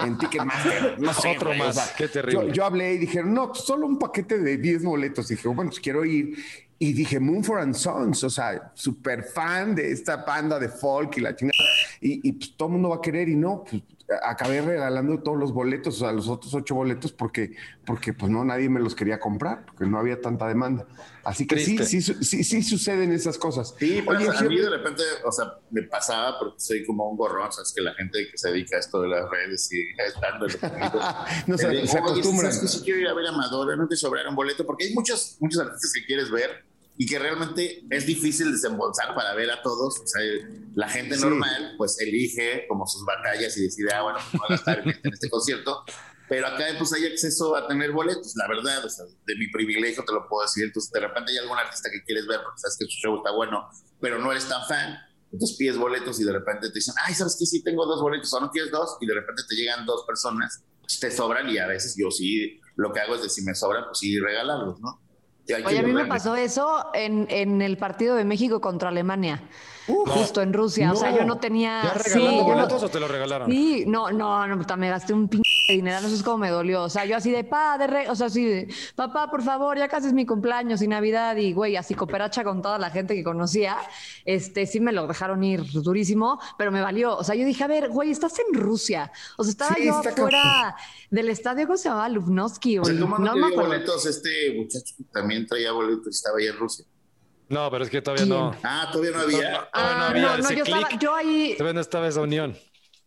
[SPEAKER 1] en Ticketmaster, no sé.
[SPEAKER 3] Otro más, qué terrible.
[SPEAKER 1] Yo, hablé y dijeron, no, solo un paquete de 10 boletos. Y dije, bueno, pues quiero ir. Y dije, Moonford and Sons, o sea, súper fan de esta banda de folk y la chingada. Y, y pues todo el mundo va a querer y no, pues acabé regalando todos los boletos, o sea, los otros ocho boletos, porque, porque pues no, nadie me los quería comprar, porque no había tanta demanda. Así que sí, sí, sí, sí, suceden esas cosas.
[SPEAKER 4] Sí, Oye, a mí de repente, o sea, me pasaba porque soy como un gorrón, o sea, es que la gente que se dedica a esto de las redes y estando
[SPEAKER 1] no se, se acostumbran.
[SPEAKER 4] Que si quiero ir a ver a Madonna, no te sobrará un boleto, porque hay muchos, muchos artistas que quieres ver y que realmente es difícil desembolsar para ver a todos. O sea, la gente normal pues elige como sus batallas y decide, ah, bueno, pues voy a estar en este concierto. Pero acá pues hay acceso a tener boletos, la verdad, o sea, de mi privilegio te lo puedo decir. Entonces, de repente hay algún artista que quieres ver porque sabes que su show está bueno, pero no eres tan fan. Entonces pides boletos y de repente te dicen, ay, ¿sabes qué? Sí, tengo dos boletos, o no quieres dos, y de repente te llegan dos personas, te sobran y a veces yo sí, lo que hago es de si me sobran, pues sí, regalarlos, ¿no?
[SPEAKER 2] Oye, a mí me pasó eso en, en el partido de México contra Alemania. justo en Rusia. O sea, yo no tenía.
[SPEAKER 3] ¿Ya regalaron boletos o te lo regalaron?
[SPEAKER 2] Sí, no, no, no, me gasté un pinche dinero, no sé cómo me dolió. O sea, yo así de pa, de o sea, así de papá, por favor, ya casi es mi cumpleaños y Navidad y güey, así cooperacha con toda la gente que conocía. Este, sí me lo dejaron ir durísimo, pero me valió. O sea, yo dije, a ver, güey, estás en Rusia. O sea, estaba yo fuera del estadio, ¿cómo se llamaba? Lufnovsky.
[SPEAKER 4] O sea, no, no me boletos este muchacho también traía boletos y estaba ahí en Rusia.
[SPEAKER 3] No, pero es que todavía no.
[SPEAKER 4] Ah, todavía no había.
[SPEAKER 2] Ah, no, había. no, yo, estaba, yo ahí.
[SPEAKER 3] Todavía no estaba esa unión.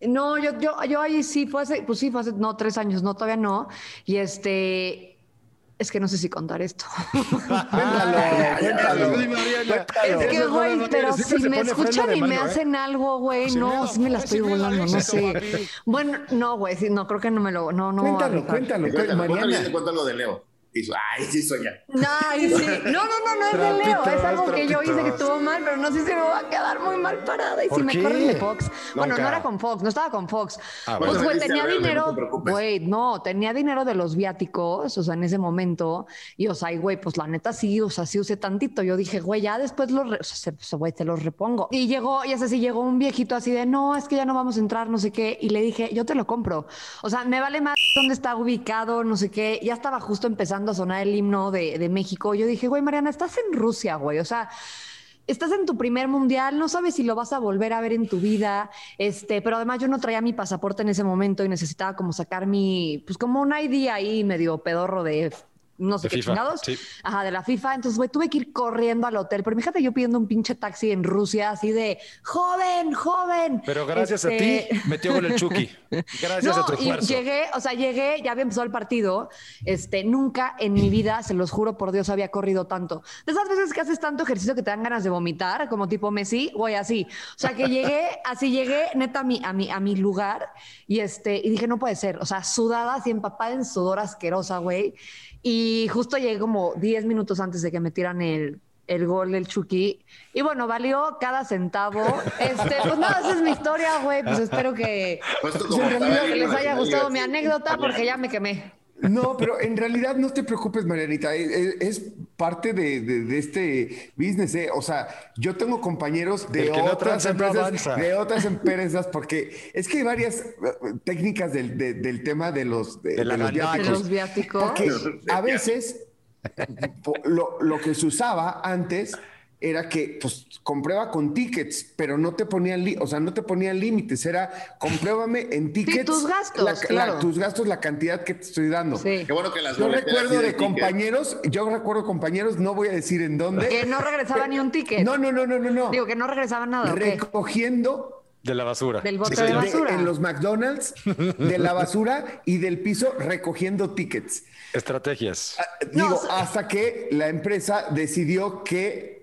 [SPEAKER 2] No, yo, yo, yo ahí sí, fue hace, pues sí, fue hace, no, tres años, no, todavía no. Y este, es que no sé si contar esto.
[SPEAKER 1] cuéntalo,
[SPEAKER 2] Es que, güey, pero si me escuchan y me hacen algo, güey, no, sí me la estoy volando, no sé. Bueno, no, güey, no, creo que no me lo, no, no.
[SPEAKER 1] Cuéntalo, cuéntalo,
[SPEAKER 4] Mariana. Cuéntalo de Leo dijo, ay, sí soy ya.
[SPEAKER 2] No, sí. no, no, no, no es de Leo. Es algo que yo hice que estuvo mal, pero no sé si me va a quedar muy mal parada. Y si me corren de Fox. Bueno, no era con Fox, no estaba con Fox. Ah, pues, güey, tenía dinero. Güey, no, tenía dinero de los viáticos, o sea, en ese momento. Y, o sea, y, güey, pues la neta sí, o sea, sí usé tantito. Yo dije, güey, ya después los, o sea, güey, te los repongo. Y llegó, y es así, llegó un viejito así de, no, es que ya no vamos a entrar, no sé qué. Y le dije, yo te lo compro. O sea, me vale más dónde está ubicado, no sé qué. Ya estaba justo empezando a sonar el himno de, México, yo dije, güey, Mariana, estás en Rusia, güey, o sea, estás en tu primer mundial, no sabes si lo vas a volver a ver en tu vida, este, pero además yo no traía mi pasaporte en ese momento y necesitaba como sacar mi, pues como un ID ahí medio pedorro de no sé qué chingados. Ajá, de la FIFA. Entonces, güey, tuve que ir corriendo al hotel. Pero fíjate yo pidiendo un pinche taxi en Rusia, así de joven, joven.
[SPEAKER 3] Pero gracias a ti este metió con el Chucky. Gracias a tu esfuerzo.
[SPEAKER 2] Y llegué, o sea, llegué, ya había empezado el partido. Este, nunca en mi vida, se los juro por Dios, había corrido tanto. De esas veces que haces tanto ejercicio que te dan ganas de vomitar, como tipo Messi, güey, así. O sea, que llegué, así llegué, neta, a mi, a mi, a mi lugar. Y este, y dije, no puede ser. O sea, sudada, así empapada en sudor asquerosa, güey. Y justo llegué como 10 minutos antes de que me tiran el, el gol del Chucky. Y bueno, valió cada centavo. Este, pues nada, esa es mi historia, güey. Pues espero que, pues que les haya gustado mi anécdota porque ya me quemé.
[SPEAKER 1] No, pero en realidad no te preocupes, Marianita. Es, parte de, este business. ¿eh? O sea, yo tengo compañeros de otras empresas, de otras empresas, porque es que hay varias eh, técnicas del, tema de los, de,
[SPEAKER 2] los viáticos.
[SPEAKER 1] Porque a veces lo, lo que se usaba antes era que pues comprueba con tickets, pero no te ponían, o sea, no te ponían límites, era compruébame en tickets.
[SPEAKER 2] tus gastos,
[SPEAKER 1] la,
[SPEAKER 2] claro.
[SPEAKER 1] tus gastos, la cantidad que te estoy dando.
[SPEAKER 4] Qué bueno que las
[SPEAKER 1] Yo recuerdo de, compañeros, yo recuerdo compañeros, no voy a decir en dónde.
[SPEAKER 2] Que no regresaba ni un ticket.
[SPEAKER 1] No, no, no, no, no, no.
[SPEAKER 2] Digo que no regresaba nada.
[SPEAKER 1] Recogiendo
[SPEAKER 3] de la basura.
[SPEAKER 2] Del bote de basura.
[SPEAKER 1] en los McDonald's, de la basura y del piso recogiendo tickets.
[SPEAKER 3] Estrategias.
[SPEAKER 1] Ah, digo, hasta que la empresa decidió que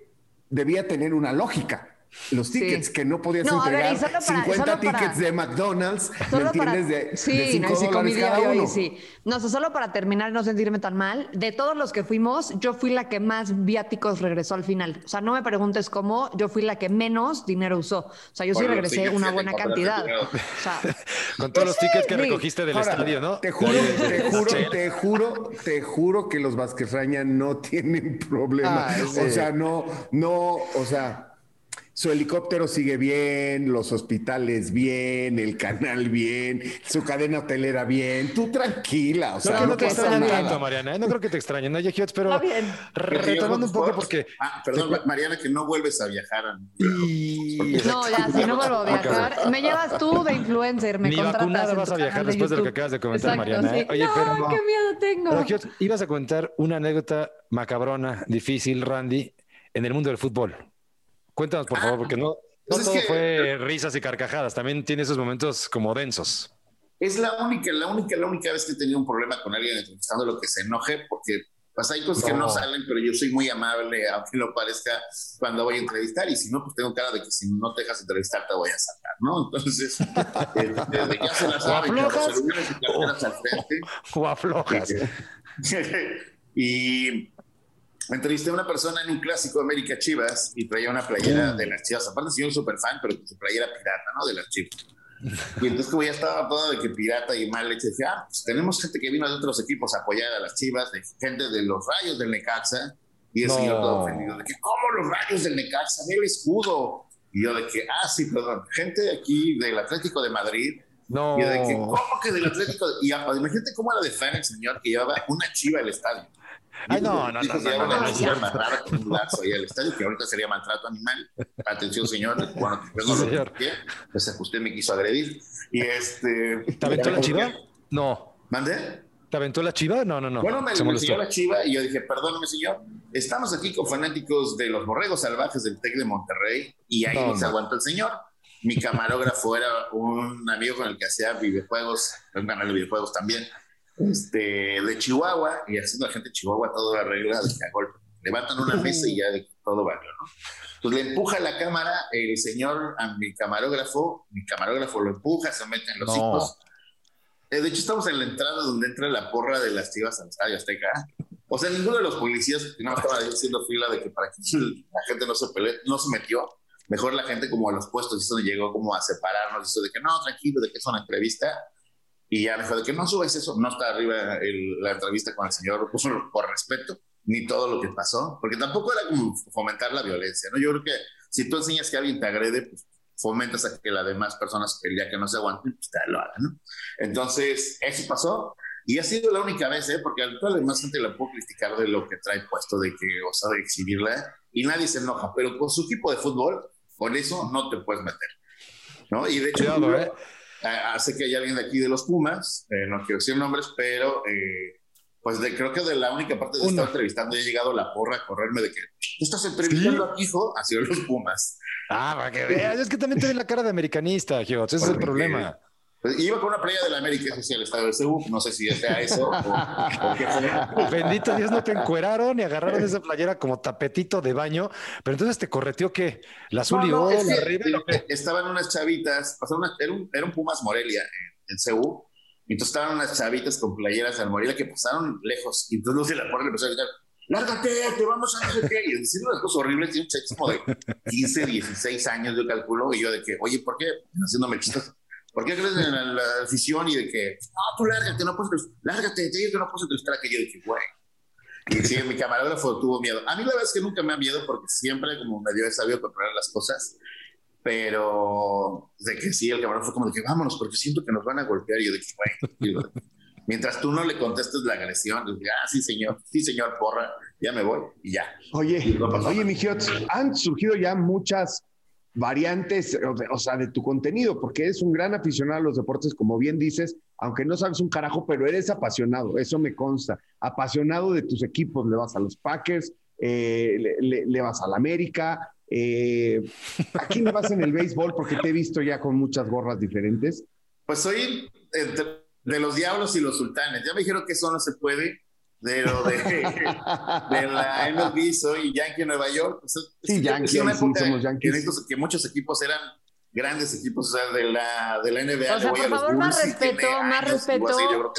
[SPEAKER 1] debía tener una lógica. Los tickets que no podías entregar 50 tickets de McDonald's, ¿me entiendes? de,
[SPEAKER 2] sí,
[SPEAKER 1] de 5 dólares cada uno.
[SPEAKER 2] sí. No, solo para terminar y no sentirme tan mal, de todos los que fuimos, yo fui la que más viáticos regresó al final. O sea, no me preguntes cómo, yo fui la que menos dinero usó. O sea, yo sí regresé una buena cantidad. O sea,
[SPEAKER 3] Con todos los tickets que recogiste del estadio, ¿no?
[SPEAKER 1] Te juro, te juro, te juro, te juro que los Vázquez Raña no tienen problema. Ah, o sea, no, no, o sea su helicóptero sigue bien, los hospitales bien, el canal bien, su cadena hotelera bien. Tú tranquila, o sea,
[SPEAKER 3] no, te extraña tanto, Mariana. ¿eh? No creo que te extrañe, ¿no? pero retomando un poco porque...
[SPEAKER 4] Ah, perdón, Mariana, que no vuelves a viajar.
[SPEAKER 2] No, ya, si no vuelvo a viajar, me llevas tú de influencer, me Ni contratas
[SPEAKER 3] vas a viajar después de, lo que acabas de comentar, Mariana. ¿eh?
[SPEAKER 2] Oye, pero... qué miedo tengo.
[SPEAKER 3] ibas a contar una anécdota macabrona, difícil, Randy, en el mundo del fútbol. Cuéntanos, por favor, porque no, pues todo fue risas y carcajadas, también tiene esos momentos como densos.
[SPEAKER 4] Es la única, la única, la única vez que he tenido un problema con alguien entrevistando lo que se enoje, porque pues hay cosas que no salen, pero yo soy muy amable, aunque no parezca, cuando voy a entrevistar, y si no, pues tengo cara de que si no te dejas entrevistar te voy a sacar, ¿no? Entonces, desde ya se las saben, los celulares y carteras al frente.
[SPEAKER 3] O aflojas.
[SPEAKER 4] y entrevisté a una persona en un clásico de América Chivas y traía una playera de las Chivas. Aparte, soy un super fan, pero su playera pirata, ¿no? De las Chivas. Y entonces, como ya estaba todo de que pirata y mal leche, dije, ah, pues tenemos gente que vino de otros equipos a apoyar a las Chivas, de gente de los Rayos del Necaxa. Y el señor todo ofendido, de que, ¿cómo los Rayos del Necaxa? Ve el escudo. Y yo de que, ah, sí, perdón, gente de aquí del Atlético de Madrid.
[SPEAKER 3] No.
[SPEAKER 4] Y yo de que, ¿cómo que del Atlético? De... Y imagínate cómo era de fan el señor que llevaba una chiva al estadio.
[SPEAKER 3] Ay, no, no, no. no, no, no,
[SPEAKER 4] no, con un lazo ahí al estadio, que ahorita sería maltrato animal. Atención, señor. Bueno, yo no lo pues usted me quiso agredir. Y este.
[SPEAKER 3] ¿Te aventó la chiva? No.
[SPEAKER 4] ¿Mande?
[SPEAKER 3] ¿Te aventó la chiva? No, no, no.
[SPEAKER 4] Bueno, me, me enseñó la chiva y yo dije, perdóname, señor. Estamos aquí con fanáticos de los borregos salvajes del TEC de Monterrey y ahí no, se aguanta el señor. Mi camarógrafo era un amigo con el que hacía videojuegos, un canal de videojuegos también este, de Chihuahua, y haciendo la gente de Chihuahua todo la regla de a golpe levantan una mesa y ya de todo vale, ¿no? Pues le empuja la cámara el señor a mi camarógrafo, mi camarógrafo lo empuja, se mete en los hijos. Eh, de hecho, estamos en la entrada donde entra la porra de las chivas al estadio Azteca. O sea, ninguno de los policías que no estaba haciendo fila de que para que la gente no se pelee, no se metió. Mejor la gente como a los puestos, eso llegó como a separarnos, eso de que no, tranquilo, de que es una entrevista y ya me dijo de que no subes eso, no está arriba la entrevista con el señor por, por respeto, ni todo lo que pasó, porque tampoco era como fomentar la violencia, ¿no? Yo creo que si tú enseñas que alguien te agrede, pues fomentas a que las demás personas, el día que no se aguanten, pues te lo hagan, ¿no? Entonces, eso pasó. Y ha sido la única vez, ¿eh? porque a la gente la puedo criticar de lo que trae puesto, de que, o sea, de exhibirla, y nadie se enoja, pero con su equipo de fútbol, con eso no te puedes meter, ¿no? Y de hecho, ¿eh? Hace que hay alguien de aquí de los Pumas, eh, no quiero decir nombres, pero eh, pues de, creo que de la única parte de estar entrevistando he llegado la porra a correrme de que estás entrevistando a hijo, ha sido los Pumas.
[SPEAKER 3] Ah, para que veas, es que también te la cara de americanista, Giot, ese es el problema.
[SPEAKER 4] Pues, iba con una playa de la América, ese el estado de no sé si sea eso o, qué
[SPEAKER 3] Bendito Dios, no te encueraron y agarraron esa playera como tapetito de baño, pero entonces te correteó qué? ¿La azul y no,
[SPEAKER 4] Estaban unas chavitas, era, un, era un Pumas Morelia en, en y entonces estaban unas chavitas con playeras al Morelia que pasaron lejos, y entonces Lucy la porra le empezó a gritar, lárgate, te vamos a no qué, y diciendo unas cosas horribles, y un como de 15, 16 años, yo calculo, y yo de que, oye, ¿por qué? Haciéndome chistes ¿Por qué crees en la, afición y de que, no, tú lárgate, no puedes, lárgate, te digo que no puedes entrevistar a aquello de que, güey. Y sí, mi camarógrafo tuvo miedo. A mí la verdad es que nunca me ha miedo porque siempre como medio he sabido controlar las cosas. Pero de que sí, el camarógrafo fue como de que vámonos porque siento que nos van a golpear. Y yo de que, güey, mientras tú no le contestes la agresión, dije, ah, sí, señor, sí, señor, porra, ya me voy y ya.
[SPEAKER 1] Oye, oye, mi han surgido ya muchas variantes, o sea, de tu contenido, porque eres un gran aficionado a los deportes, como bien dices, aunque no sabes un carajo, pero eres apasionado, eso me consta, apasionado de tus equipos, le vas a los Packers, eh, le, vas a la América, eh, ¿a quién le vas en el béisbol? Porque te he visto ya con muchas gorras diferentes.
[SPEAKER 4] Pues soy de los diablos y los sultanes, ya me dijeron que eso no se puede, de lo de, de la MLB, soy Yankee Nueva York. Pues,
[SPEAKER 1] sí, Yankee, sí, somos Yankees.
[SPEAKER 4] Que, muchos equipos eran grandes equipos o sea, de, la, de la NBA.
[SPEAKER 2] O sea, por favor, más respeto, más respeto,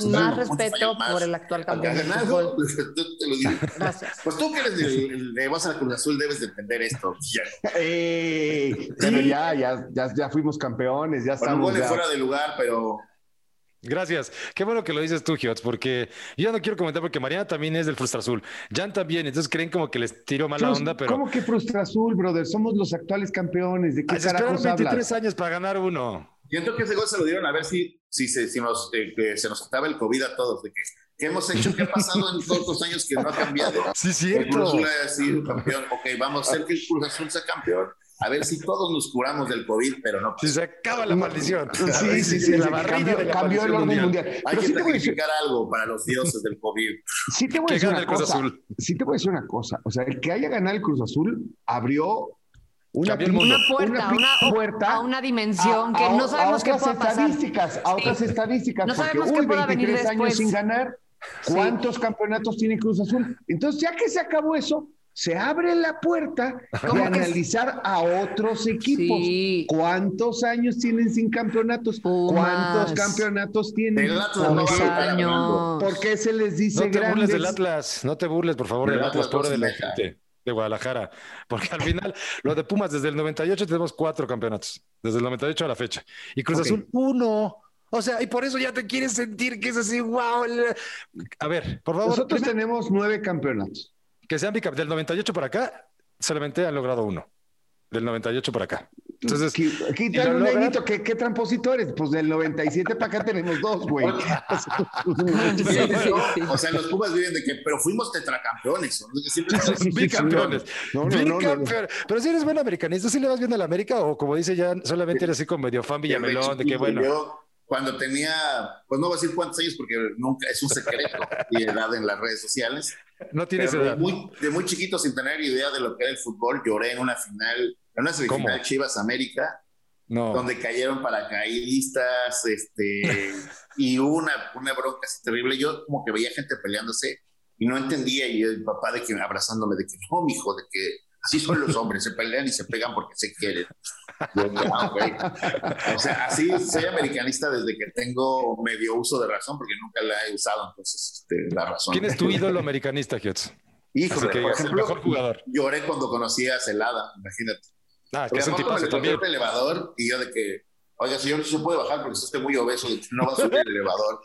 [SPEAKER 2] más respeto por el actual campeón de fútbol.
[SPEAKER 4] Gracias. Pues tú que eres de, de vas a la Cruz Azul debes de entender esto.
[SPEAKER 1] Eh, ya, ya, ya, ya, fuimos campeones, ya estamos.
[SPEAKER 4] Bueno, fuera de lugar, pero
[SPEAKER 3] Gracias. Qué bueno que lo dices tú, Giots, porque yo no quiero comentar porque Mariana también es del Frustra Azul. Jan también, entonces creen como que les tiro mala onda, pero.
[SPEAKER 1] ¿Cómo que Frustra Azul, brother? Somos los actuales campeones. ¿De qué Ay,
[SPEAKER 3] esperaron 23 años para ganar uno.
[SPEAKER 4] Siento que ese gol se lo dieron a ver si, si, se, si nos, eh, se nos acaba el COVID a todos, de que ¿Qué hemos hecho? ¿Qué ha pasado en todos los años que no ha cambiado?
[SPEAKER 3] Sí, cierto.
[SPEAKER 4] El Cruz Azul ha sido campeón. Ok, vamos a hacer que el Cruz Azul sea campeón a ver si todos nos curamos del COVID, pero no.
[SPEAKER 3] Si se acaba la maldición.
[SPEAKER 1] Sí, sí, sí, la barriga cambió, el orden mundial.
[SPEAKER 4] Hay que sacrificar algo para los dioses del COVID.
[SPEAKER 1] Sí te voy a decir una cosa. Sí te voy a decir una cosa. O sea, el que haya ganado el Cruz Azul abrió
[SPEAKER 2] una, una, puerta, una, puerta a una dimensión que no sabemos qué pueda
[SPEAKER 1] estadísticas, A otras estadísticas. No sabemos qué pueda venir después. años sin ganar. ¿Cuántos campeonatos tiene Cruz Azul? Entonces, ya que se acabó eso, se abre la puerta de analizar a otros equipos. ¿Cuántos años tienen sin campeonatos? ¿Cuántos campeonatos tienen? ¿Por qué se les dice
[SPEAKER 3] No te burles del Atlas, no te burles, por favor, del Atlas, pobre de la gente de Guadalajara, porque al final, lo de Pumas, desde el 98 tenemos cuatro campeonatos, desde el 98 a la fecha, y Cruz Azul, uno. O sea, y por eso ya te quieres sentir que es así, wow. A ver, por favor.
[SPEAKER 1] Nosotros tenemos nueve campeonatos
[SPEAKER 3] que sean bicampeones. Del 98 para acá, solamente han logrado uno. Del 98 para acá. Entonces,
[SPEAKER 1] quítale un logran... ¿Qué, ¿Qué tramposito eres? Pues del 97 para acá tenemos dos, güey.
[SPEAKER 4] o sea, los Pumas viven de que, pero fuimos tetracampeones.
[SPEAKER 3] Bicampeones. No, no, no, Pero si eres buen americanista, ¿sí le vas viendo a la América o como dice ya, solamente eres así como medio fan Villamelón, de que bueno.
[SPEAKER 4] Yo, cuando tenía, pues no voy a decir cuántos años porque nunca es un secreto y edad en las redes sociales,
[SPEAKER 3] no tienes
[SPEAKER 4] edad. De muy, de muy chiquito, sin tener idea de lo que era el fútbol, lloré en una final, en una semifinal Chivas América, no. donde cayeron paracaidistas, este, y una, una bronca así terrible. Yo como que veía gente peleándose y no entendía, y el papá de que abrazándome, de que no, mijo, de que así son los hombres, se pelean y se pegan porque se quieren. Ah, o sea, así soy americanista desde que tengo medio uso de razón, porque nunca la he usado, entonces este, la razón.
[SPEAKER 3] ¿Quién es tu ídolo americanista, Giotz?
[SPEAKER 4] Híjole, que por ejemplo, el mejor jugador. lloré cuando conocí a Celada, imagínate.
[SPEAKER 3] Ah, que es un tipazo también.
[SPEAKER 4] el elevador y yo de que, oiga, señor, se puede bajar porque usted muy obeso, no va a subir el elevador.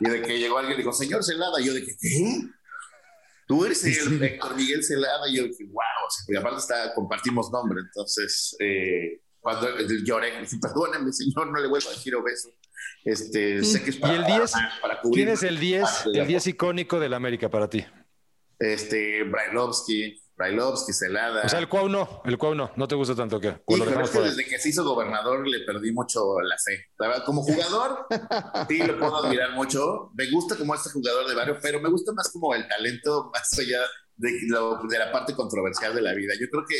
[SPEAKER 4] Y de que llegó alguien y dijo, señor Celada, y yo de que, ¿qué? Tú eres el Héctor Miguel Celada, y yo dije, wow, y aparte está, compartimos nombre, entonces, eh, cuando lloré, dije, perdóname, señor, no le vuelvo a decir obeso. Este, sé que es para,
[SPEAKER 3] ¿Y el 10? ¿Quién es el 10, el 10 icónico del América para ti?
[SPEAKER 4] Este, Brailovsky, Brailovsky, Celada.
[SPEAKER 3] O sea, el Cuau no, el Cuau no, no te gusta tanto que.
[SPEAKER 4] Sí, desde que se hizo gobernador le perdí mucho la fe. La verdad, como jugador, sí lo puedo admirar mucho. Me gusta como este jugador de barrio, pero me gusta más como el talento más allá de, de la parte controversial de la vida. Yo creo que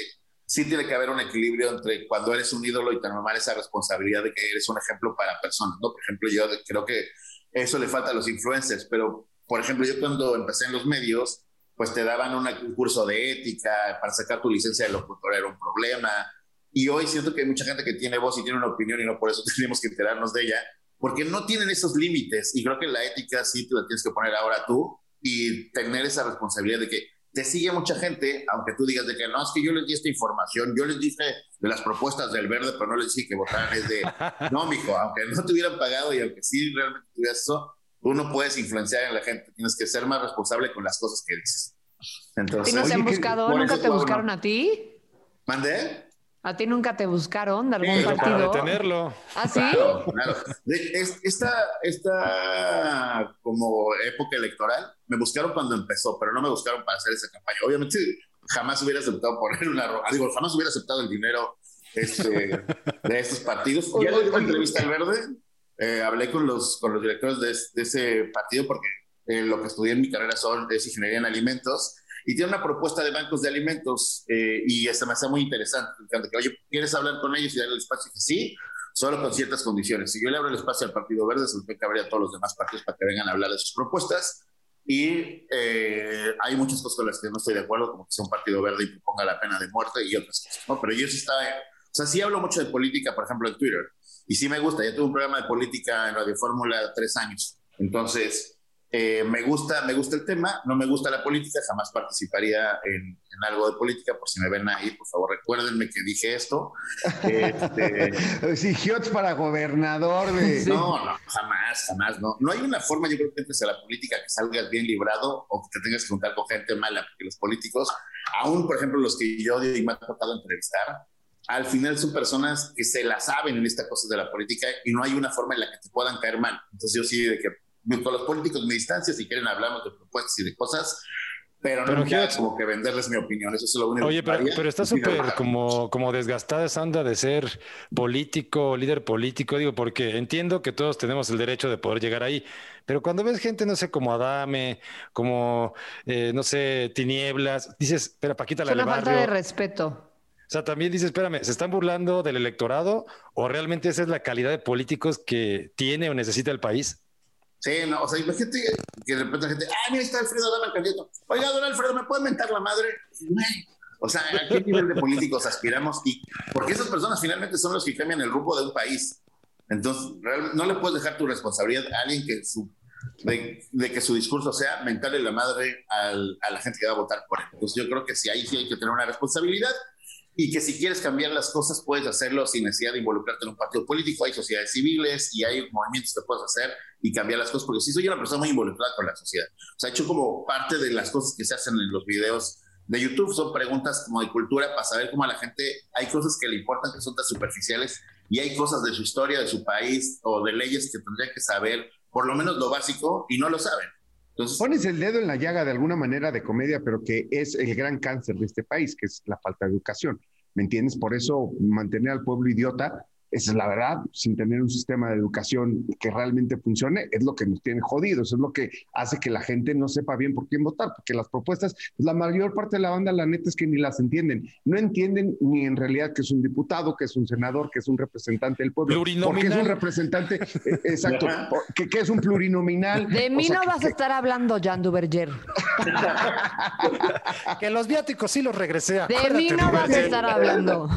[SPEAKER 4] sí tiene que haber un equilibrio entre cuando eres un ídolo y te normal esa responsabilidad de que eres un ejemplo para personas, ¿no? Por ejemplo, yo creo que eso le falta a los influencers, pero, por ejemplo, yo cuando empecé en los medios, pues te daban un curso de ética, para sacar tu licencia de locutor era un problema, y hoy siento que hay mucha gente que tiene voz y tiene una opinión y no por eso tenemos que enterarnos de ella, porque no tienen esos límites, y creo que la ética sí te la tienes que poner ahora tú y tener esa responsabilidad de que te sigue mucha gente, aunque tú digas de que no, es que yo les di esta información, yo les dije de las propuestas del verde, pero no les dije que votaran, es de, no, mijo, aunque no te hubieran pagado y aunque sí realmente tuvieras eso, tú no puedes influenciar en la gente, tienes que ser más responsable con las cosas que dices.
[SPEAKER 2] Entonces, ¿Y no te han buscado? ¿Nunca te buscaron a ti?
[SPEAKER 4] ¿Mandé?
[SPEAKER 2] ¿A ti nunca te buscaron de algún partido?
[SPEAKER 3] Para detenerlo.
[SPEAKER 2] ¿Ah, sí?
[SPEAKER 4] Claro, claro. Esta, esta como época electoral, me buscaron cuando empezó, pero no me buscaron para hacer esa campaña. Obviamente jamás hubiera aceptado poner una... Digo, jamás hubiera aceptado el dinero este, de estos partidos. Ya le di una entrevista al Verde, eh, hablé con los, con los directores de, ese partido porque eh, lo que estudié en mi carrera son, es ingeniería en alimentos y tiene una propuesta de bancos de alimentos eh, y esta me hace muy interesante. Que, oye, ¿quieres hablar con ellos y darle el espacio? Que sí, solo con ciertas condiciones. Si yo le abro el espacio al Partido Verde, se que abrir a todos los demás partidos para que vengan a hablar de sus propuestas. Y eh, hay muchas cosas con las que no estoy de acuerdo, como que sea un Partido Verde y ponga la pena de muerte y otras cosas. ¿no? Pero yo sí está, o sea, sí hablo mucho de política, por ejemplo, en Twitter. Y sí me gusta. Ya tuve un programa de política en Radio Fórmula tres años. Entonces, eh, me, gusta, me gusta el tema, no me gusta la política, jamás participaría en, algo de política, por si me ven ahí, por favor recuérdenme que dije esto.
[SPEAKER 1] Este, sí, Giotz para gobernador de...
[SPEAKER 4] No, no, jamás, jamás, no. No hay una forma, yo creo que entres a la política que salgas bien librado o que te tengas que juntar con gente mala, porque los políticos, aún por ejemplo los que yo odio y me ha tocado entrevistar, al final son personas que se la saben en esta cosa de la política y no hay una forma en la que te puedan caer mal. Entonces yo sí de que con los políticos me distancia, si quieren hablamos de propuestas y de cosas, pero, no quiero como que venderles mi opinión, eso es lo único
[SPEAKER 3] Oye, pero, pero está súper como, como desgastada esa onda de ser político, líder político, digo, porque entiendo que todos tenemos el derecho de poder llegar ahí, pero cuando ves gente, no sé, como Adame, como, eh, no sé, Tinieblas, dices, espera, Paquita la
[SPEAKER 2] Es una falta de respeto.
[SPEAKER 3] O sea, también dices, espérame, ¿se están burlando del electorado o realmente esa es la calidad de políticos que tiene o necesita el país?
[SPEAKER 4] Sí, no, o sea, imagínate que de repente la gente, ah, mira, está Alfredo Adame candidato. Oiga, don Alfredo, ¿me puede mentar la madre? O sea, ¿a qué nivel de políticos aspiramos? Y porque esas personas finalmente son los que cambian el rumbo de un país. Entonces, no le puedes dejar tu responsabilidad a alguien que su, de, que su discurso sea mentarle la madre al, a la gente que va a votar por él. Entonces, yo creo que sí, ahí sí hay que tener una responsabilidad y que si quieres cambiar las cosas puedes hacerlo sin necesidad de involucrarte en un partido político, hay sociedades civiles y hay movimientos que puedes hacer y cambiar las cosas, porque sí soy una persona muy involucrada con la sociedad. O sea, he hecho como parte de las cosas que se hacen en los videos de YouTube, son preguntas como de cultura para saber cómo a la gente hay cosas que le importan que son tan superficiales y hay cosas de su historia, de su país o de leyes que tendrían que saber por lo menos lo básico y no lo saben.
[SPEAKER 1] Pones el dedo en la llaga de alguna manera de comedia, pero que es el gran cáncer de este país, que es la falta de educación. ¿Me entiendes? Por eso mantener al pueblo idiota esa es la verdad, sin tener un sistema de educación que realmente funcione, es lo que nos tiene jodidos, es lo que hace que la gente no sepa bien por quién votar, porque las propuestas, pues, la mayor parte de la banda, la neta es que ni las entienden, no entienden ni en realidad que es un diputado, que es un senador, que es un representante del pueblo, porque es un representante, eh, exacto, que, es un plurinominal.
[SPEAKER 2] De mí no vas a estar hablando, Jan Duverger.
[SPEAKER 3] que los viáticos sí los regresé
[SPEAKER 2] a. De mí no vas a estar hablando.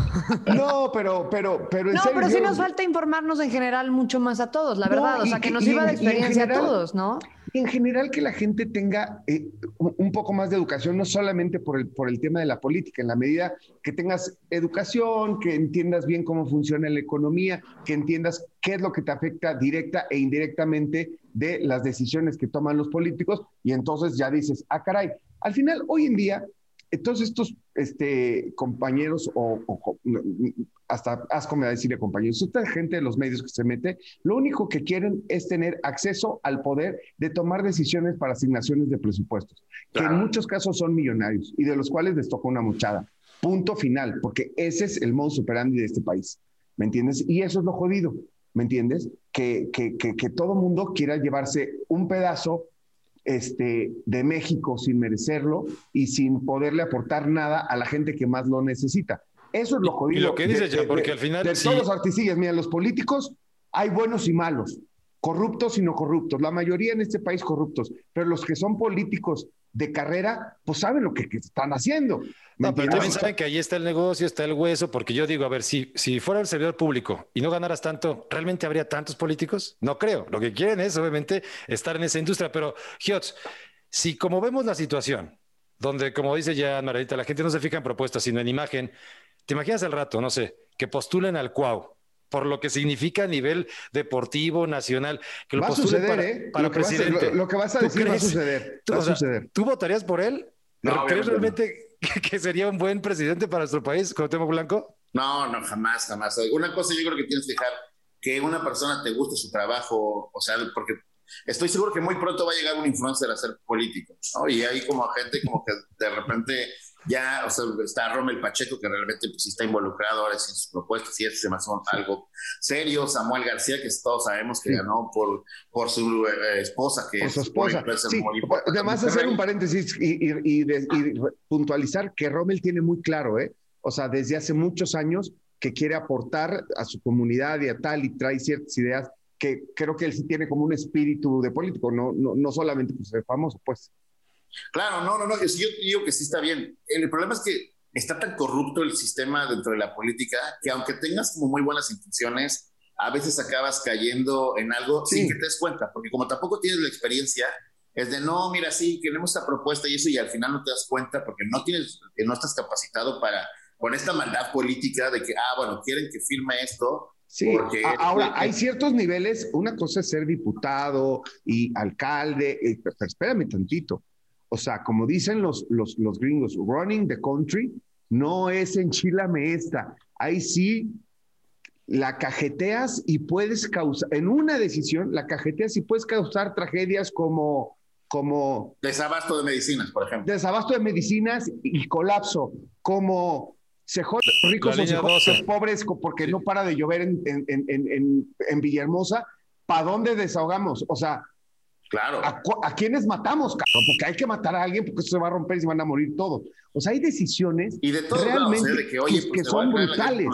[SPEAKER 1] no, pero, pero, pero en serio,
[SPEAKER 2] pero sí nos falta informarnos en general mucho más a todos, la verdad. o sea, que, nos iba de experiencia a todos, ¿no?
[SPEAKER 1] En general, que la gente tenga eh, un poco más de educación, no solamente por el, por el tema de la política, en la medida que tengas educación, que entiendas bien cómo funciona la economía, que entiendas qué es lo que te afecta directa e indirectamente de las decisiones que toman los políticos, y entonces ya dices, ah, caray, al final, hoy en día, todos estos este, compañeros o, hasta asco me va a decirle compañeros, esta gente de los medios que se mete, lo único que quieren es tener acceso al poder de tomar decisiones para asignaciones de presupuestos, que en muchos casos son millonarios y de los cuales les toca una muchada. Punto final, porque ese es el modo operandi de este país. ¿Me entiendes? Y eso es lo jodido. ¿Me entiendes? Que, que, que, que todo mundo quiera llevarse un pedazo este, de México sin merecerlo y sin poderle aportar nada a la gente que más lo necesita. Eso es lo jodido.
[SPEAKER 3] Y lo que dice ya, porque al final.
[SPEAKER 1] De todos los artistillas, mira, los políticos hay buenos y malos, corruptos y no corruptos. La mayoría en este país corruptos, pero los que son políticos de carrera, pues saben lo que, están haciendo.
[SPEAKER 3] No, pero también saben que ahí está el negocio, está el hueso, porque yo digo, a ver, si, si fuera el servidor público y no ganaras tanto, ¿realmente habría tantos políticos? No creo. Lo que quieren es, obviamente, estar en esa industria. Pero, Giotz, si como vemos la situación, donde, como dice ya Margarita, la gente no se fija en propuestas, sino en imagen, ¿te imaginas al rato, no sé, que postulen al Cuau? Por lo que significa a nivel deportivo, nacional, que lo
[SPEAKER 1] va a suceder, ¿eh? para lo presidente. lo, que vas a decir va a suceder.
[SPEAKER 3] ¿Tú, votarías por él? ¿Crees realmente que sería un buen presidente para nuestro país, Cuauhtémoc Blanco?
[SPEAKER 4] No, no, jamás, jamás. Una cosa yo creo que tienes que dejar que una persona te guste su trabajo, o sea, porque estoy seguro que muy pronto va a llegar un influencer a ser político, ¿no? Y hay como gente como que de repente ya, o sea, está Romel Pacheco, que realmente pues, está involucrado ahora en sus propuestas y eso se me hace algo serio. Samuel García, que todos sabemos que ganó por, por su eh, esposa, que
[SPEAKER 1] por su esposa. Sí. Además, hacer un paréntesis y, puntualizar que Rommel tiene muy claro, ¿eh? O sea, desde hace muchos años que quiere aportar a su comunidad y a tal y trae ciertas ideas que creo que él sí tiene como un espíritu de político, no, no, no solamente por ser famoso, pues.
[SPEAKER 4] Claro, no, no, no, yo digo que sí está bien. El problema es que está tan corrupto el sistema dentro de la política que aunque tengas como muy buenas intenciones, a veces acabas cayendo en algo sin que te des cuenta, porque como tampoco tienes la experiencia, es de no, mira, sí, queremos esta propuesta y eso, y al final no te das cuenta porque no tienes, que no estás capacitado para, con esta maldad política de que, ah, bueno, quieren que firme esto.
[SPEAKER 1] Sí, porque, ahora hay ciertos niveles, una cosa es ser diputado y alcalde, eh, pero espérame tantito, o sea, como dicen los, los, los gringos, running the country no es enchilame esta. Ahí sí la cajeteas y puedes causar, en una decisión, la cajeteas y puedes causar tragedias como, como...
[SPEAKER 4] Desabasto de medicinas, por ejemplo.
[SPEAKER 1] Desabasto de medicinas y colapso, como se joden ricos o se joden pobres porque no para de llover en, en, en, en Villahermosa. ¿Para dónde desahogamos? O sea,
[SPEAKER 4] Claro.
[SPEAKER 1] ¿A, quiénes matamos, cabrón? Porque hay que matar a alguien porque eso se va a romper y se van a morir todos. O sea, hay decisiones
[SPEAKER 4] y de realmente
[SPEAKER 1] ¿eh? que, oye, pues, son brutales.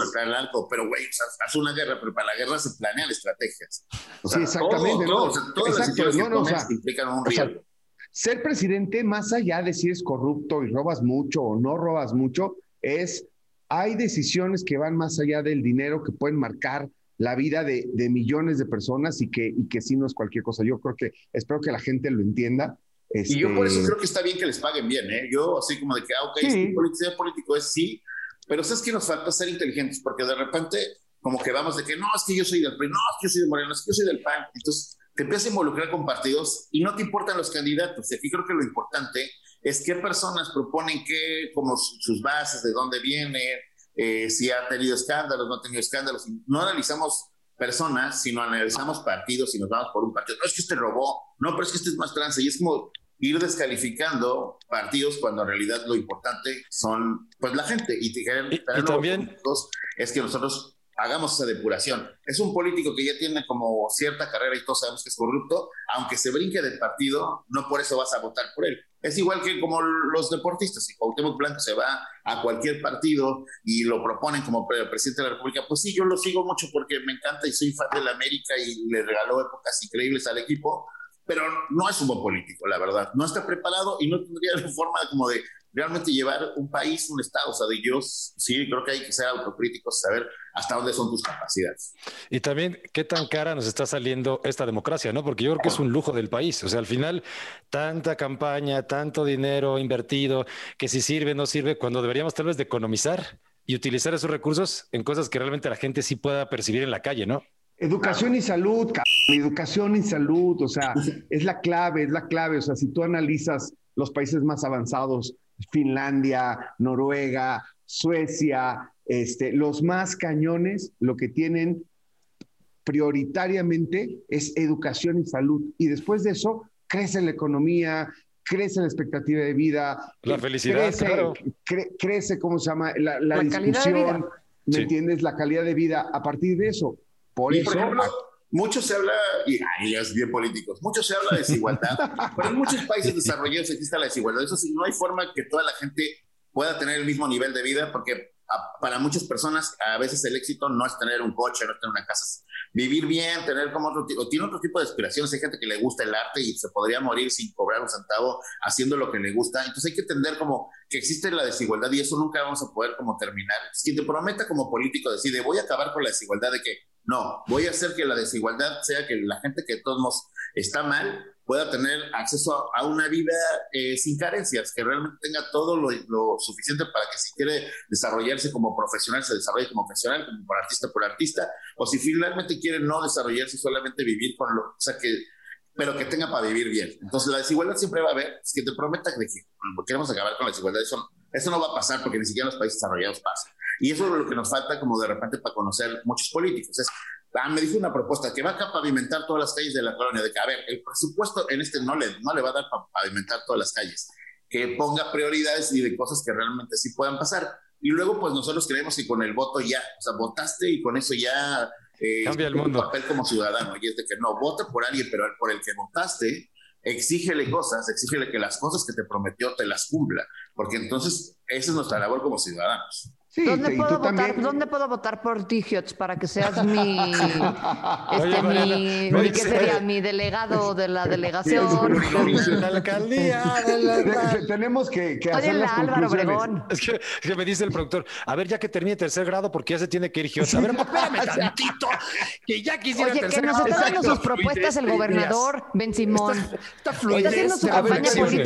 [SPEAKER 4] pero, güey, haz una guerra, pero para la guerra se planean estrategias.
[SPEAKER 1] sí, exactamente. Todo, ¿no? todas las no, implican un riesgo. ser presidente, más allá de si es corrupto y robas mucho o no robas mucho, es, hay decisiones que van más allá del dinero que pueden marcar la vida de, millones de personas y que, y que sí no es cualquier cosa. Yo creo que, espero que la gente lo entienda.
[SPEAKER 4] Y yo por eso este creo que está bien que les paguen bien, ¿eh? Yo así como de que, ah, ok, sí. ser político es sí, pero ¿sabes que nos falta ser inteligentes? Porque de repente como que vamos de que no, es que yo soy del PRI, no, es que yo soy de Moreno, es que yo soy del PAN. Entonces te empiezas a involucrar con partidos y no te importan los candidatos. Y aquí creo que lo importante es qué personas proponen qué, como sus bases, de dónde vienen, eh, si ha tenido escándalos, no ha tenido escándalos. No analizamos personas, sino analizamos partidos y nos vamos por un partido. No es que este robó, no, pero es que este es más trance. Y es como ir descalificando partidos cuando en realidad lo importante son pues la gente. Y,
[SPEAKER 3] y también
[SPEAKER 4] es que nosotros hagamos esa depuración. Es un político que ya tiene como cierta carrera y todos sabemos que es corrupto, aunque se brinque del partido, no por eso vas a votar por él. Es igual que como los deportistas, si Cuauhtémoc Blanco se va a cualquier partido y lo proponen como presidente de la República, pues sí, yo lo sigo mucho porque me encanta y soy fan de la América y le regaló épocas increíbles al equipo, pero no es un buen político, la verdad. No está preparado y no tendría forma como de realmente llevar un país, un Estado. O sea, de yo sí creo que hay que ser autocríticos, saber hasta dónde son tus capacidades.
[SPEAKER 3] Y también qué tan cara nos está saliendo esta democracia, ¿no? Porque yo creo que es un lujo del país. O sea, al final, tanta campaña, tanto dinero invertido, que si sirve, no sirve, cuando deberíamos tal vez de economizar y utilizar esos recursos en cosas que realmente la gente sí pueda percibir en la calle, ¿no?
[SPEAKER 1] Educación y salud, educación y salud, o sea, es la clave, es la clave. O sea, si tú analizas los países más avanzados, Finlandia, Noruega, Suecia, este, los más cañones, lo que tienen prioritariamente es educación y salud. Y después de eso, crece la economía, crece la expectativa de vida.
[SPEAKER 3] La felicidad,
[SPEAKER 1] crece,
[SPEAKER 3] claro.
[SPEAKER 1] crece, ¿cómo se llama? La, discusión, ¿me entiendes? La calidad de vida a partir de eso. Por eso...
[SPEAKER 4] Mucho se habla, y ahí es bien políticos, mucho se habla de desigualdad, pero en muchos países desarrollados existe la desigualdad. Eso sí, no hay forma que toda la gente pueda tener el mismo nivel de vida, porque para muchas personas a veces el éxito no es tener un coche, no es tener una casa, vivir bien, tener como otro tipo, tiene otro tipo de aspiraciones. Hay gente que le gusta el arte y se podría morir sin cobrar un centavo haciendo lo que le gusta. Entonces hay que entender como que existe la desigualdad y eso nunca vamos a poder como terminar. Si te prometa como político decide voy a acabar con la desigualdad de que no, voy a hacer que la desigualdad sea que la gente que todos nos está mal pueda tener acceso a, una vida eh, sin carencias, que realmente tenga todo lo, suficiente para que si quiere desarrollarse como profesional, se desarrolle como profesional, como por artista por artista, o si finalmente quiere no desarrollarse, solamente vivir con lo, o sea, que pero que tenga para vivir bien. Entonces, la desigualdad siempre va a haber. Es que te prometa que queremos acabar con la desigualdad. Eso, eso no va a pasar porque ni siquiera en los países desarrollados pasa. Y eso es lo que nos falta como de repente para conocer muchos políticos. Es, ah, me dijo una propuesta que va a pavimentar todas las calles de la colonia, de que, a ver, el presupuesto en este no le, no le va a dar para pavimentar todas las calles, que ponga prioridades y de cosas que realmente sí puedan pasar. Y luego, pues nosotros creemos que con el voto ya, o sea, votaste y con eso ya
[SPEAKER 3] eh, cambia el mundo.
[SPEAKER 4] papel como ciudadano. Y es de que no, vota por alguien, pero por el que votaste, exígele cosas, exígele que las cosas que te prometió te las cumpla, porque entonces esa es nuestra labor como ciudadanos.
[SPEAKER 2] ¿Dónde, puedo votar, ¿Dónde puedo votar por ti, para que seas mi, este, mi, mi, ¿qué sería? mi delegado de la delegación?
[SPEAKER 3] la alcaldía.
[SPEAKER 1] Tenemos que, que
[SPEAKER 2] hacer las Álvaro Obregón.
[SPEAKER 3] Es que, que, me dice el productor, a ver, ya que termine tercer grado, porque ya se tiene que ir Giotz. A ver, espérame tantito, que ya quisiera
[SPEAKER 2] Oye, que nos está dando sus propuestas el gobernador Ben Simón.
[SPEAKER 3] Está, está, está haciendo
[SPEAKER 2] su campaña política